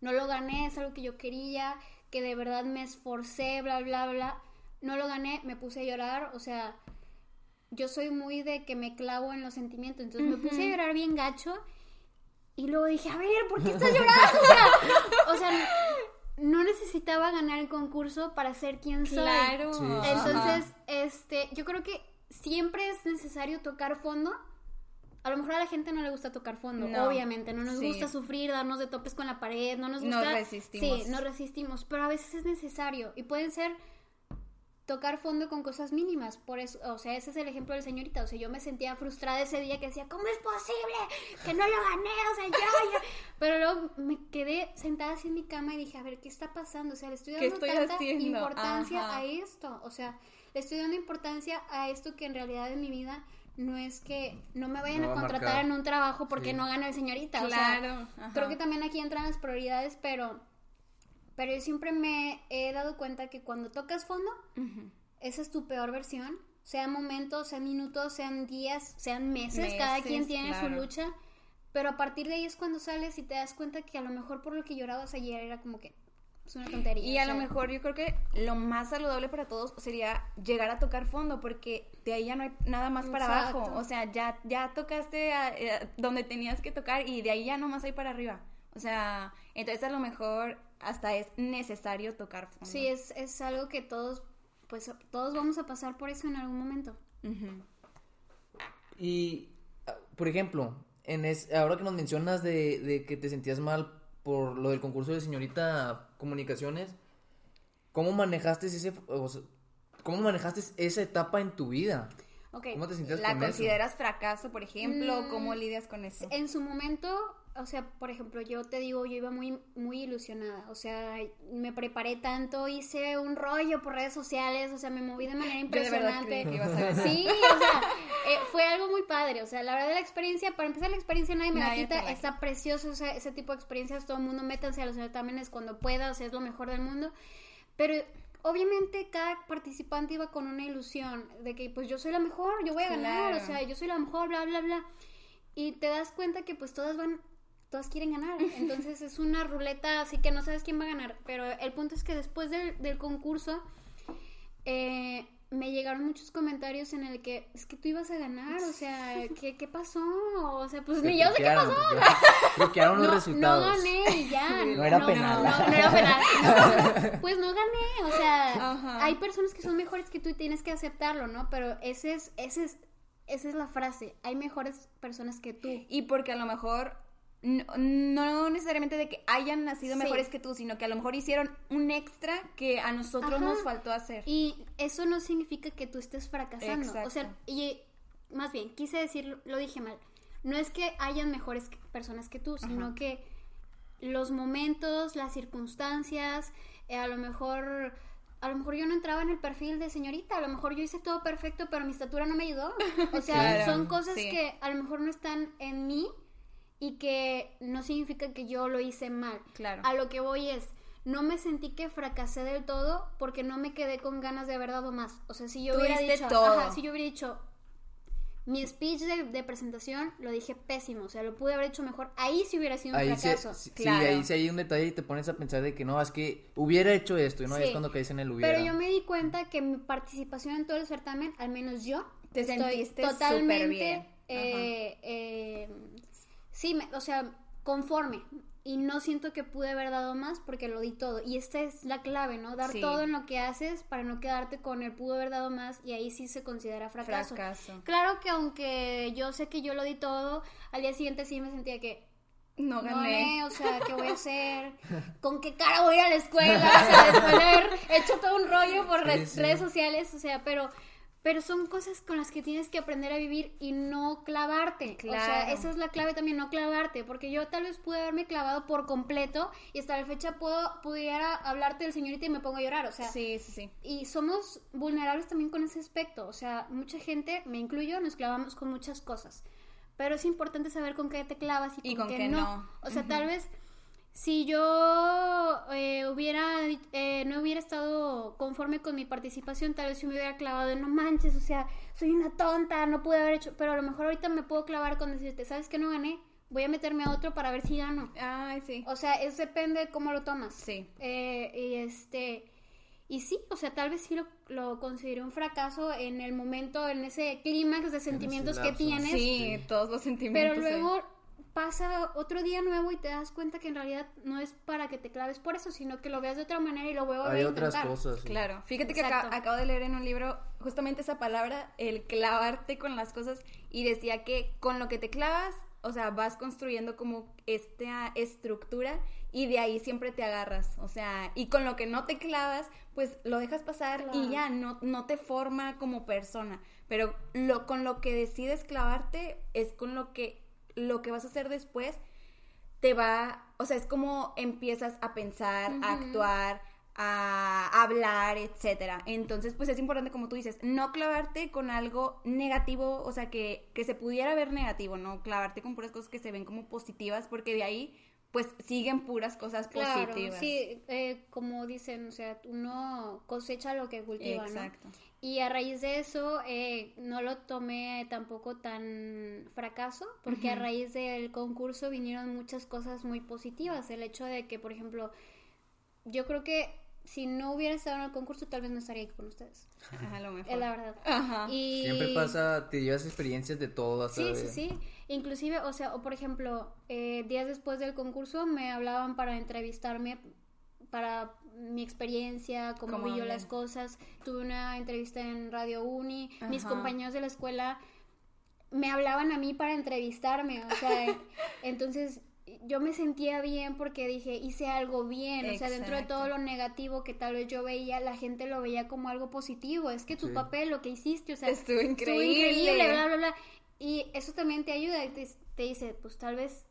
No lo gané, es algo que yo quería, que de verdad me esforcé, bla, bla, bla. No lo gané, me puse a llorar, o sea, yo soy muy de que me clavo en los sentimientos, entonces me puse a llorar bien gacho y luego dije, a ver, ¿por qué estás llorando? o sea, no necesitaba ganar el concurso para ser quien soy. Claro. Entonces, este, yo creo que siempre es necesario tocar fondo. A lo mejor a la gente no le gusta tocar fondo, obviamente, no nos gusta sufrir, darnos de topes con la pared, no nos gusta. Nos resistimos. Sí, nos resistimos, pero a veces es necesario y pueden ser tocar fondo con cosas mínimas. Por eso, o sea, ese es el ejemplo del señorita. O sea, yo me sentía frustrada ese día que decía, ¿cómo es posible que no lo gané? O sea, yo, Pero luego me quedé sentada así en mi cama y dije, a ver, ¿qué está pasando? O sea, le estoy dando tanta importancia a esto. O sea, le estoy dando importancia a esto que en realidad en mi vida no es que no me vayan a contratar en un trabajo porque no gana el señorita. Claro. O sea, creo que también aquí entran las prioridades, pero pero yo siempre me he dado cuenta que cuando tocas fondo, esa es tu peor versión. Sean momentos, sean minutos, sean días, sean meses, cada quien tiene su lucha. Pero a partir de ahí es cuando sales y te das cuenta que a lo mejor por lo que llorabas ayer era como que es una tontería.
Y a lo mejor yo creo que lo más saludable para todos sería llegar a tocar fondo, porque de ahí ya no hay nada más para abajo. O sea, ya, ya tocaste eh, donde tenías que tocar y de ahí ya no más hay para arriba. O sea, entonces a lo mejor hasta es necesario tocar fondo.
Sí, es, es algo que todos, pues todos vamos a pasar por eso en algún momento.
Y, ah, por ejemplo, en es, ahora que nos mencionas de, de, que te sentías mal por lo del concurso de señorita comunicaciones, ¿cómo manejaste ese, cómo manejaste esa etapa en tu vida?
¿Cómo te sentías ¿La consideras fracaso, por ejemplo? ¿Cómo mm, lidias con eso?
En su momento o sea, por ejemplo, yo te digo, yo iba muy, muy ilusionada, o sea, me preparé tanto, hice un rollo por redes sociales, o sea, me moví de manera impresionante. Sí, o sea, eh, fue algo muy padre, o sea, la verdad la experiencia, para empezar la experiencia nadie me la quita, está precioso o sea, ese tipo de experiencias, todo el mundo métanse a los certámenes cuando pueda, o sea, es lo mejor del mundo, pero obviamente cada participante iba con una ilusión de que pues yo soy la mejor, yo voy a ganar, o sea, yo soy la mejor, bla, bla, bla. Y te das cuenta que pues todas van todas quieren ganar. Entonces es una ruleta así que no sabes quién va a ganar. Pero el punto es que después del, concurso eh, me llegaron muchos comentarios en el que es que tú ibas a ganar, o sea, ¿qué, qué pasó? O sea, pues ni yo sé qué pasó.
Bloquearon los no, resultados.
No gané y ya.
no, era penal.
No, era penal. pues no gané, o sea, hay personas que son mejores que tú y tienes que aceptarlo, ¿no? Pero ese es, ese es, esa es la frase, hay mejores personas que tú.
Y porque a lo mejor no, necesariamente de que hayan nacido mejores que tú, sino que a lo mejor hicieron un extra que a nosotros nos faltó hacer.
Y eso no significa que tú estés fracasando. O sea, y más bien, quise decir, lo dije mal. No es que hayan mejores personas que tú, sino que los momentos, las circunstancias, eh, a lo mejor a lo mejor yo no entraba en el perfil de señorita, a lo mejor yo hice todo perfecto, pero mi estatura no me ayudó. O sea, son cosas que a lo mejor no están en mí y que no significa que yo lo hice mal. Claro. A lo que voy es, no me sentí que fracasé del todo porque no me quedé con ganas de haber dado más. O sea, si yo hubiera dicho, Ajá, si yo hubiera dicho mi speech de, presentación lo dije pésimo, o sea, lo pude haber hecho mejor. Ahí sí hubiera sido un fracaso.
sí, ahí sí hay un detalle y te pones a pensar de que no, es que hubiera hecho esto y no es cuando caes en el hubiera.
Pero yo me di cuenta que mi participación en todo el certamen, al menos yo, te estoy totalmente bien. Eh, eh, sí, me, o sea, conforme. Y no siento que pude haber dado más porque lo di todo. Y esta es la clave, ¿no? Dar todo en lo que haces para no quedarte con el pudo haber dado más y ahí sí se considera fracaso. Claro que aunque yo sé que yo lo di todo, al día siguiente sí me sentía que no gané. o sea, ¿qué voy a hacer? ¿Con qué cara voy a ir a la escuela? O sea, después de haber hecho todo un rollo por redes sociales, o sea, pero pero son cosas con las que tienes que aprender a vivir y no clavarte. Claro. O sea, esa es la clave también, no clavarte, porque yo tal vez pude haberme clavado por completo y hasta la fecha puedo pudiera hablarte del señorita y me pongo a llorar, o sea.
Sí, sí, sí.
Y somos vulnerables también con ese aspecto, o sea, mucha gente, me incluyo, nos clavamos con muchas cosas. Pero es importante saber con qué te clavas y, con, qué, no. O sea, tal vez si yo eh, hubiera eh, no hubiera estado conforme con mi participación, tal vez yo me hubiera clavado en no manches, o sea, soy una tonta, no pude haber hecho, pero a lo mejor ahorita me puedo clavar con decirte, ¿sabes que no gané? Voy a meterme a otro para ver si gano.
Ay, sí.
O sea, eso depende de cómo lo tomas.
Sí.
Eh, y este, y sí, o sea, tal vez sí lo, lo consideré un fracaso en el momento, en ese clímax de sentimientos que tienes.
Sí, todos los sentimientos.
Pero luego pasa otro día nuevo y te das cuenta que en realidad no es para que te claves por eso, sino que lo veas de otra manera y lo veo
Hay otras cosas.
Claro, fíjate que acabo de leer en un libro justamente esa palabra, el clavarte con las cosas, y decía que con lo que te clavas, o sea, vas construyendo como esta estructura y de ahí siempre te agarras, o sea, y con lo que no te clavas, pues lo dejas pasar y ya, no, no te forma como persona, pero lo, con lo que decides clavarte es con lo que lo que vas a hacer después te va, o sea, es como empiezas a pensar, a actuar, a hablar, etcétera. Entonces, pues es importante, como tú dices, no clavarte con algo negativo, o sea, que, que se pudiera ver negativo, no clavarte con puras cosas que se ven como positivas, porque de ahí pues siguen puras cosas positivas.
Sí, eh, como dicen, o sea, uno cosecha lo que cultiva, Exacto. Y a raíz de eso eh, no lo tomé tampoco tan fracaso, porque a raíz del concurso vinieron muchas cosas muy positivas. El hecho de que, por ejemplo, yo creo que si no hubiera estado en el concurso, tal vez no estaría aquí con ustedes.
Ajá, lo mejor.
Es la verdad.
Ajá. Y... Siempre pasa, te llevas experiencias de todo.
Sí, sí, sí. Inclusive, o sea, o por ejemplo, eh, días después del concurso me hablaban para entrevistarme para mi experiencia, cómo vi yo las cosas. Tuve una entrevista en Radio Uni, mis compañeros de la escuela me hablaban a mí para entrevistarme, o sea, entonces yo me sentía bien porque dije, hice algo bien, o sea, dentro de todo lo negativo que tal vez yo veía, la gente lo veía como algo positivo, es que tu papel, lo que hiciste, o sea,
estuvo increíble, estuvo increíble
bla, bla, bla, y eso también te ayuda, te, te dice, pues tal vez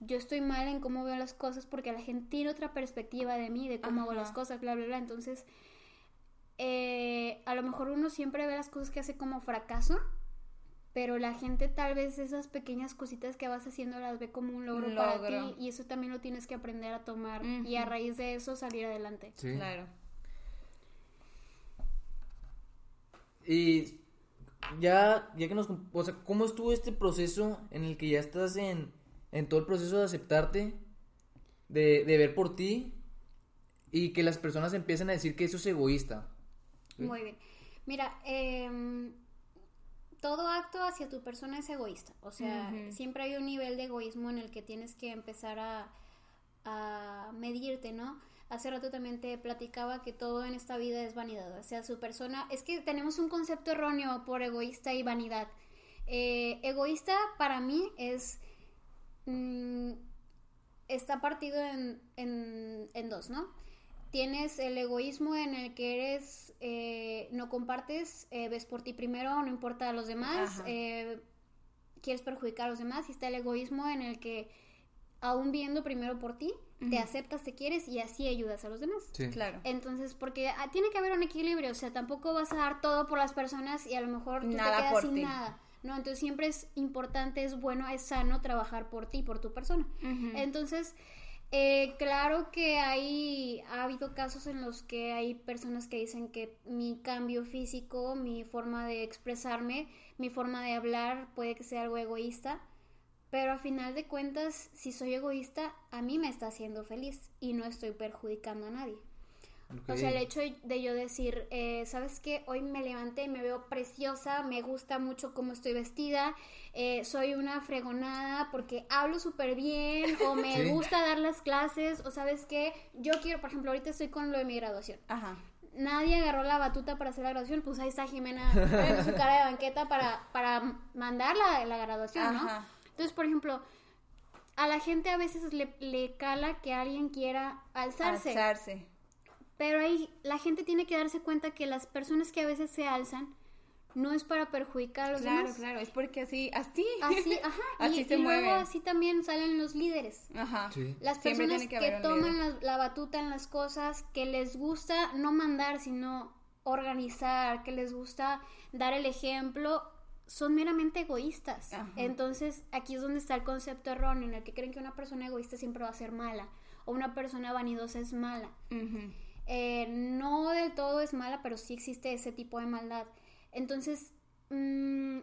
yo estoy mal en cómo veo las cosas porque la gente tiene otra perspectiva de mí, de cómo hago las cosas, bla, bla, bla. Entonces, eh, a lo mejor uno siempre ve las cosas que hace como fracaso, pero la gente tal vez esas pequeñas cositas que vas haciendo las ve como un logro, para ti y eso también lo tienes que aprender a tomar y a raíz de eso salir adelante.
Sí. Claro.
Y ya, ya que nos, o sea, ¿cómo estuvo este proceso en el que ya estás en en todo el proceso de aceptarte, de, ver por ti y que las personas empiecen a decir que eso es egoísta.
Muy bien. Mira, em, todo acto hacia tu persona es egoísta. O sea, siempre hay un nivel de egoísmo en el que tienes que empezar a, a medirte, ¿no? Hace rato también te platicaba que todo en esta vida es vanidad. O sea, su persona. Es que tenemos un concepto erróneo por egoísta y vanidad. Eh, egoísta para mí es Mm, está partido en, en, dos, ¿no? Tienes el egoísmo en el que eres, eh, no compartes, eh, ves por ti primero, no importa a los demás, eh, quieres perjudicar a los demás, y está el egoísmo en el que, aún viendo primero por ti, te aceptas, te quieres y así ayudas a los demás.
Sí. Claro.
Entonces, porque ah, tiene que haber un equilibrio, o sea, tampoco vas a dar todo por las personas y a lo mejor tú nada te quedas sin nada. ¿no? Entonces siempre es importante, es bueno, es sano trabajar por ti, por tu persona. Entonces, eh, claro que hay, ha habido casos en los que hay personas que dicen que mi cambio físico, mi forma de expresarme, mi forma de hablar puede que sea algo egoísta, pero a final de cuentas, si soy egoísta, a mí me está haciendo feliz y no estoy perjudicando a nadie. O sea, el hecho de yo decir, eh, ¿sabes qué? Hoy me levanté, me veo preciosa, me gusta mucho cómo estoy vestida, eh, soy una fregonada porque hablo súper bien o me gusta dar las clases o ¿sabes qué? Yo quiero, por ejemplo, ahorita estoy con lo de mi graduación.
Ajá.
Nadie agarró la batuta para hacer la graduación, pues ahí está Jimena con su cara de banqueta para, para mandar la, la graduación, ¿no? Entonces, por ejemplo, a la gente a veces le, le cala que alguien quiera alzarse.
Alzarse
pero ahí la gente tiene que darse cuenta que las personas que a veces se alzan no es para perjudicar a los
demás. Claro, claro, es porque así, así,
así, ajá, así y, se y luego así también salen los líderes.
Ajá.
Las personas que, toman la, batuta en las cosas, que les gusta no mandar, sino organizar, que les gusta dar el ejemplo, son meramente egoístas. Entonces, aquí es donde está el concepto erróneo, en el que creen que una persona egoísta siempre va a ser mala, o una persona vanidosa es mala. Eh, no del todo es mala, pero sí existe ese tipo de maldad. Entonces, mm,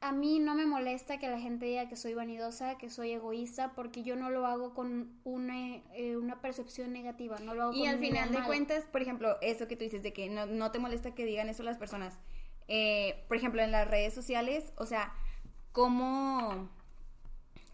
a mí no me molesta que la gente diga que soy vanidosa, que soy egoísta, porque yo no lo hago con una, eh, una percepción negativa, no lo hago
Y al final de cuentas, por ejemplo, eso que tú dices de que no, no te molesta que digan eso las personas. Eh, por ejemplo, en las redes sociales, o sea, ¿cómo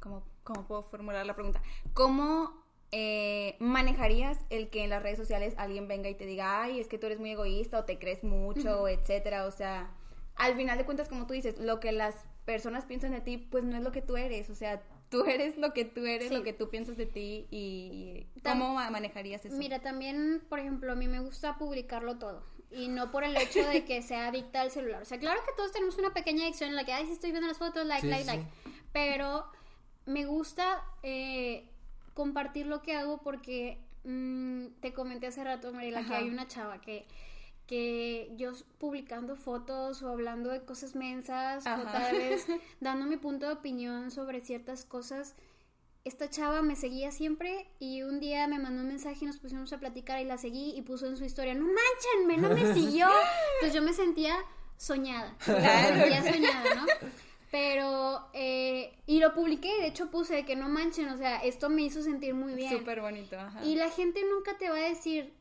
¿cómo, cómo puedo formular la pregunta? ¿Cómo eh, manejarías el que en las redes sociales alguien venga y te diga, ay, es que tú eres muy egoísta o te crees mucho, etcétera? O sea, al final de cuentas, como tú dices, lo que las personas piensan de ti, pues no es lo que tú eres, o sea, tú eres lo que tú eres, lo que tú piensas de ti y cómo manejarías eso.
Mira, también, por ejemplo, a mí me gusta publicarlo todo y no por el hecho de que sea adicta al celular. O sea, claro que todos tenemos una pequeña adicción en la que, ay, si estoy viendo las fotos, like, like, like. Pero me gusta eh, compartir lo que hago porque mm, te comenté hace rato, Mariela, que hay una chava que que yo publicando fotos o hablando de cosas mensas o tal vez dando mi punto de opinión sobre ciertas cosas, esta chava me seguía siempre y un día me mandó un mensaje y nos pusimos a platicar y la seguí y puso en su historia, no manchenme, no me siguió. Entonces yo me sentía soñada, me sentía soñada, ¿no? Pero, eh, y lo publiqué, de hecho puse que no manchen, o sea, esto me hizo sentir muy bien.
Súper bonito, ajá.
Y la gente nunca te va a decir,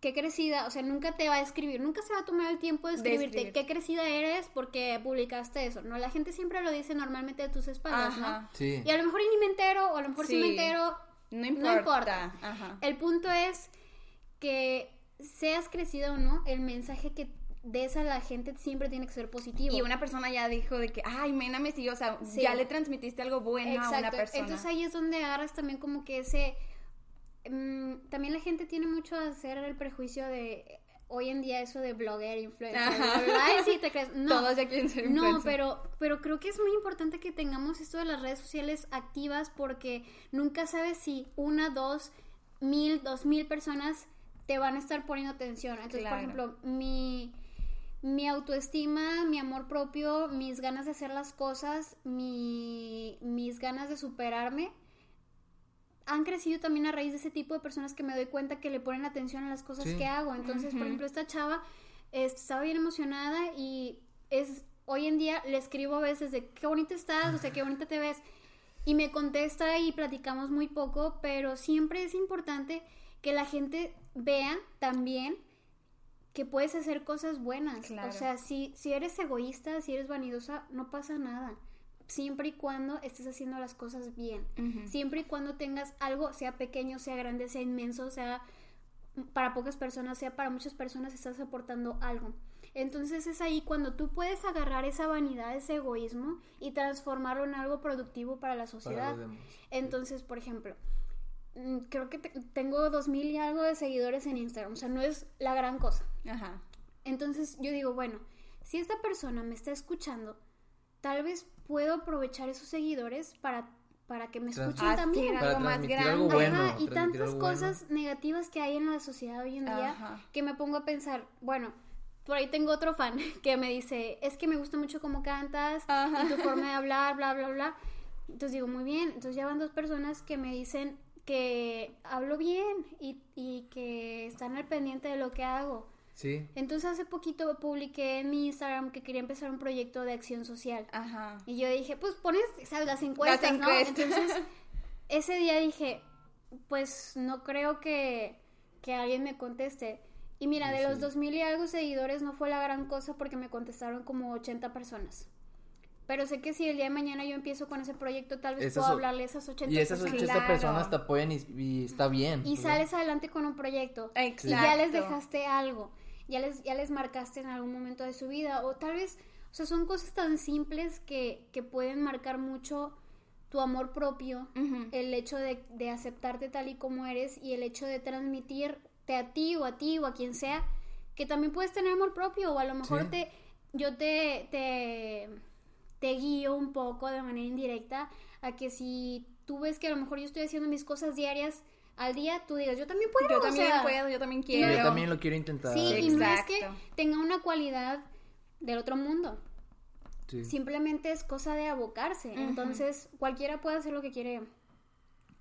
qué crecida, o sea, nunca te va a escribir, nunca se va a tomar el tiempo de escribirte qué crecida eres porque publicaste eso, ¿no? La gente siempre lo dice normalmente de tus espaldas, ¿no? Sí. Y a lo mejor ni me entero, o a lo mejor sí, me entero, no importa. Ajá. El punto es que seas crecido o no, el mensaje que des a la gente siempre tiene que ser positivo.
Y una persona ya dijo de que, ay, Mena me siguió, o sea, ya le transmitiste algo bueno a una persona.
Entonces ahí es donde agarras también como que ese Mm, también la gente tiene mucho a hacer el prejuicio de hoy en día eso de blogger, influencer, sí, te crees. No,
Todos ya quieren ser
No, pero, pero creo que es muy importante que tengamos esto de las redes sociales activas porque nunca sabes si una, dos, mil, dos mil personas te van a estar poniendo atención. Entonces, por ejemplo, mi, mi autoestima, mi amor propio, mis ganas de hacer las cosas, mi, mis ganas de superarme, han crecido también a raíz de ese tipo de personas que me doy cuenta que le ponen atención a las cosas que hago. Entonces, por ejemplo, esta chava estaba bien emocionada y es hoy en día le escribo a veces de qué bonita estás, o sea, qué bonita te ves. Y me contesta y platicamos muy poco, pero siempre es importante que la gente vea también que puedes hacer cosas buenas. O sea, si, si eres egoísta, si eres vanidosa, no pasa nada siempre y cuando estés haciendo las cosas bien, siempre y cuando tengas algo, sea pequeño, sea grande, sea inmenso, sea para pocas personas, sea para muchas personas, estás aportando algo. Entonces es ahí cuando tú puedes agarrar esa vanidad, ese egoísmo y transformarlo en algo productivo para la sociedad. Entonces, por ejemplo, creo que tengo dos mil y algo de seguidores en Instagram, o sea, no es la gran cosa. Ajá. Entonces yo digo, bueno, si esta persona me está escuchando, tal vez puedo aprovechar esos seguidores para para que me escuchen también.
algo más grande.
y tantas cosas negativas que hay en la sociedad hoy en día que me pongo a pensar bueno por ahí tengo otro fan que me dice es que me gusta mucho cómo cantas y tu forma de hablar bla bla bla entonces digo muy bien entonces ya van dos personas que me dicen que hablo bien y, y que están al pendiente de lo que hago entonces hace poquito publiqué en mi Instagram que quería empezar un proyecto de acción social. Ajá. Y yo dije, pues pones, ¿sabes? Las encuestas, ¿no? Entonces, ese día dije, pues no creo que, que alguien me conteste. Y mira, de los dos mil y algo seguidores no fue la gran cosa porque me contestaron como 80 personas. Pero sé que si el día de mañana yo empiezo con ese proyecto, tal vez puedo hablarle a esas 80
personas. Y esas 80 personas te apoyan y, está bien.
Y sales adelante con un proyecto. Exacto. Y ya les dejaste algo ya les, ya les marcaste en algún momento de su vida o tal vez, o sea, son cosas tan simples que, que pueden marcar mucho tu amor propio, el hecho de, de, aceptarte tal y como eres y el hecho de transmitirte a ti o a ti o a quien sea que también puedes tener amor propio o a lo mejor te yo te, te te guío un poco de manera indirecta a que si tú ves que a lo mejor yo estoy haciendo mis cosas diarias al día tú digas, yo también puedo.
Yo también puedo, yo también quiero.
Yo también lo quiero intentar.
Sí, y no es que tenga una cualidad del otro mundo. Simplemente es cosa de abocarse. Entonces, cualquiera puede hacer lo que quiere.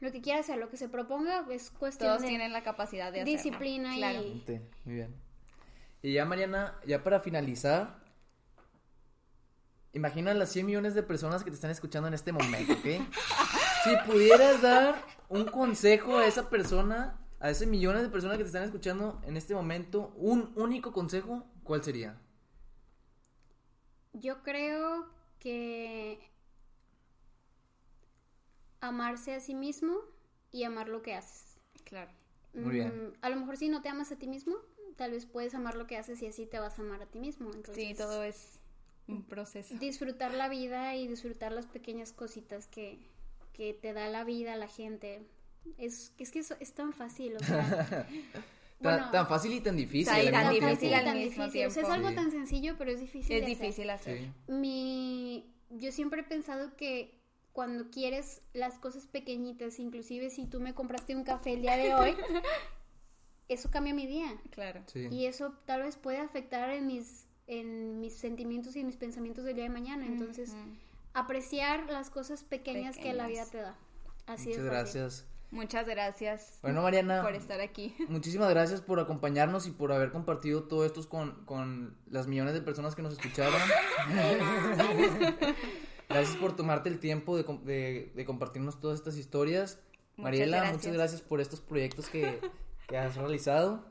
Lo que quiera hacer, lo que se proponga es cuestión
Todos tienen la capacidad de
disciplina y
muy bien. Y ya Mariana, ya para finalizar, imagina las 100 millones de personas que te están escuchando en este momento, ¿ok? si pudieras dar un consejo a esa persona, a ese millones de personas que te están escuchando en este momento, un único consejo, ¿cuál sería?
Yo creo que amarse a sí mismo y amar lo que haces.
Claro.
Muy bien.
Mm, a lo mejor si no te amas a ti mismo, tal vez puedes amar lo que haces y así te vas a amar a ti mismo.
sí, todo es un proceso.
Disfrutar la vida y disfrutar las pequeñas cositas que, que te da la vida, la gente. Es, es que es tan fácil, o sea...
tan, fácil y tan difícil.
tan difícil al mismo tiempo.
es algo tan sencillo, pero es difícil.
Es difícil hacer.
Mi, yo siempre he pensado que cuando quieres las cosas pequeñitas, inclusive si tú me compraste un café el día de hoy, eso cambia mi día.
Claro.
Y eso tal vez puede afectar en mis, en mis sentimientos y en mis pensamientos del día de mañana. Entonces, apreciar las cosas pequeñas, que la vida te da. Así
Muchas gracias.
Muchas gracias.
Bueno, Mariana.
Por estar aquí.
Muchísimas gracias por acompañarnos y por haber compartido todo esto con, con las millones de personas que nos escucharon. gracias por tomarte el tiempo de, de, compartirnos todas estas historias. Mariela, muchas gracias por estos proyectos que, que has realizado.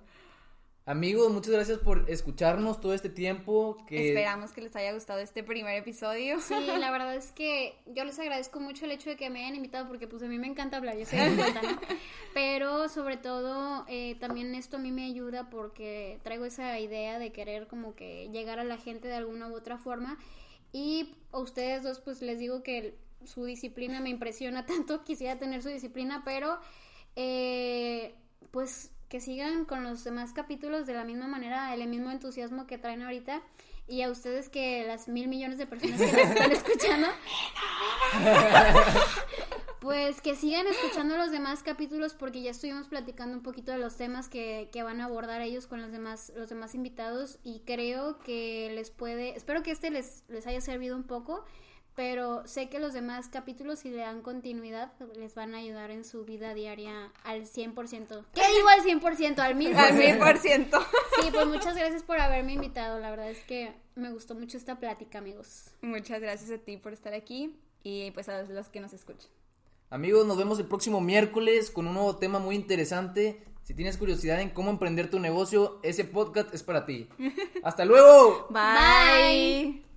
Amigos, muchas gracias por escucharnos todo este tiempo. Que...
Esperamos que les haya gustado este primer episodio.
Sí, la verdad es que yo les agradezco mucho el hecho de que me hayan invitado porque pues a mí me encanta hablar, yo soy ¿no? Pero sobre todo eh, también esto a mí me ayuda porque traigo esa idea de querer como que llegar a la gente de alguna u otra forma. Y a ustedes dos pues les digo que su disciplina me impresiona tanto, quisiera tener su disciplina, pero eh, pues que sigan con los demás capítulos de la misma manera, el mismo entusiasmo que traen ahorita. Y a ustedes que las mil millones de personas que nos están escuchando, pues que sigan escuchando los demás capítulos porque ya estuvimos platicando un poquito de los temas que, que van a abordar ellos con los demás, los demás invitados y creo que les puede, espero que este les, les haya servido un poco pero sé que los demás capítulos, si le dan continuidad, les van a ayudar en su vida diaria al 100%. ¿Qué digo al 100%? Al 1000%.
Al 1000%.
Sí, pues muchas gracias por haberme invitado. La verdad es que me gustó mucho esta plática, amigos.
Muchas gracias a ti por estar aquí y pues a los que nos escuchan.
Amigos, nos vemos el próximo miércoles con un nuevo tema muy interesante. Si tienes curiosidad en cómo emprender tu negocio, ese podcast es para ti. Hasta luego.
Bye.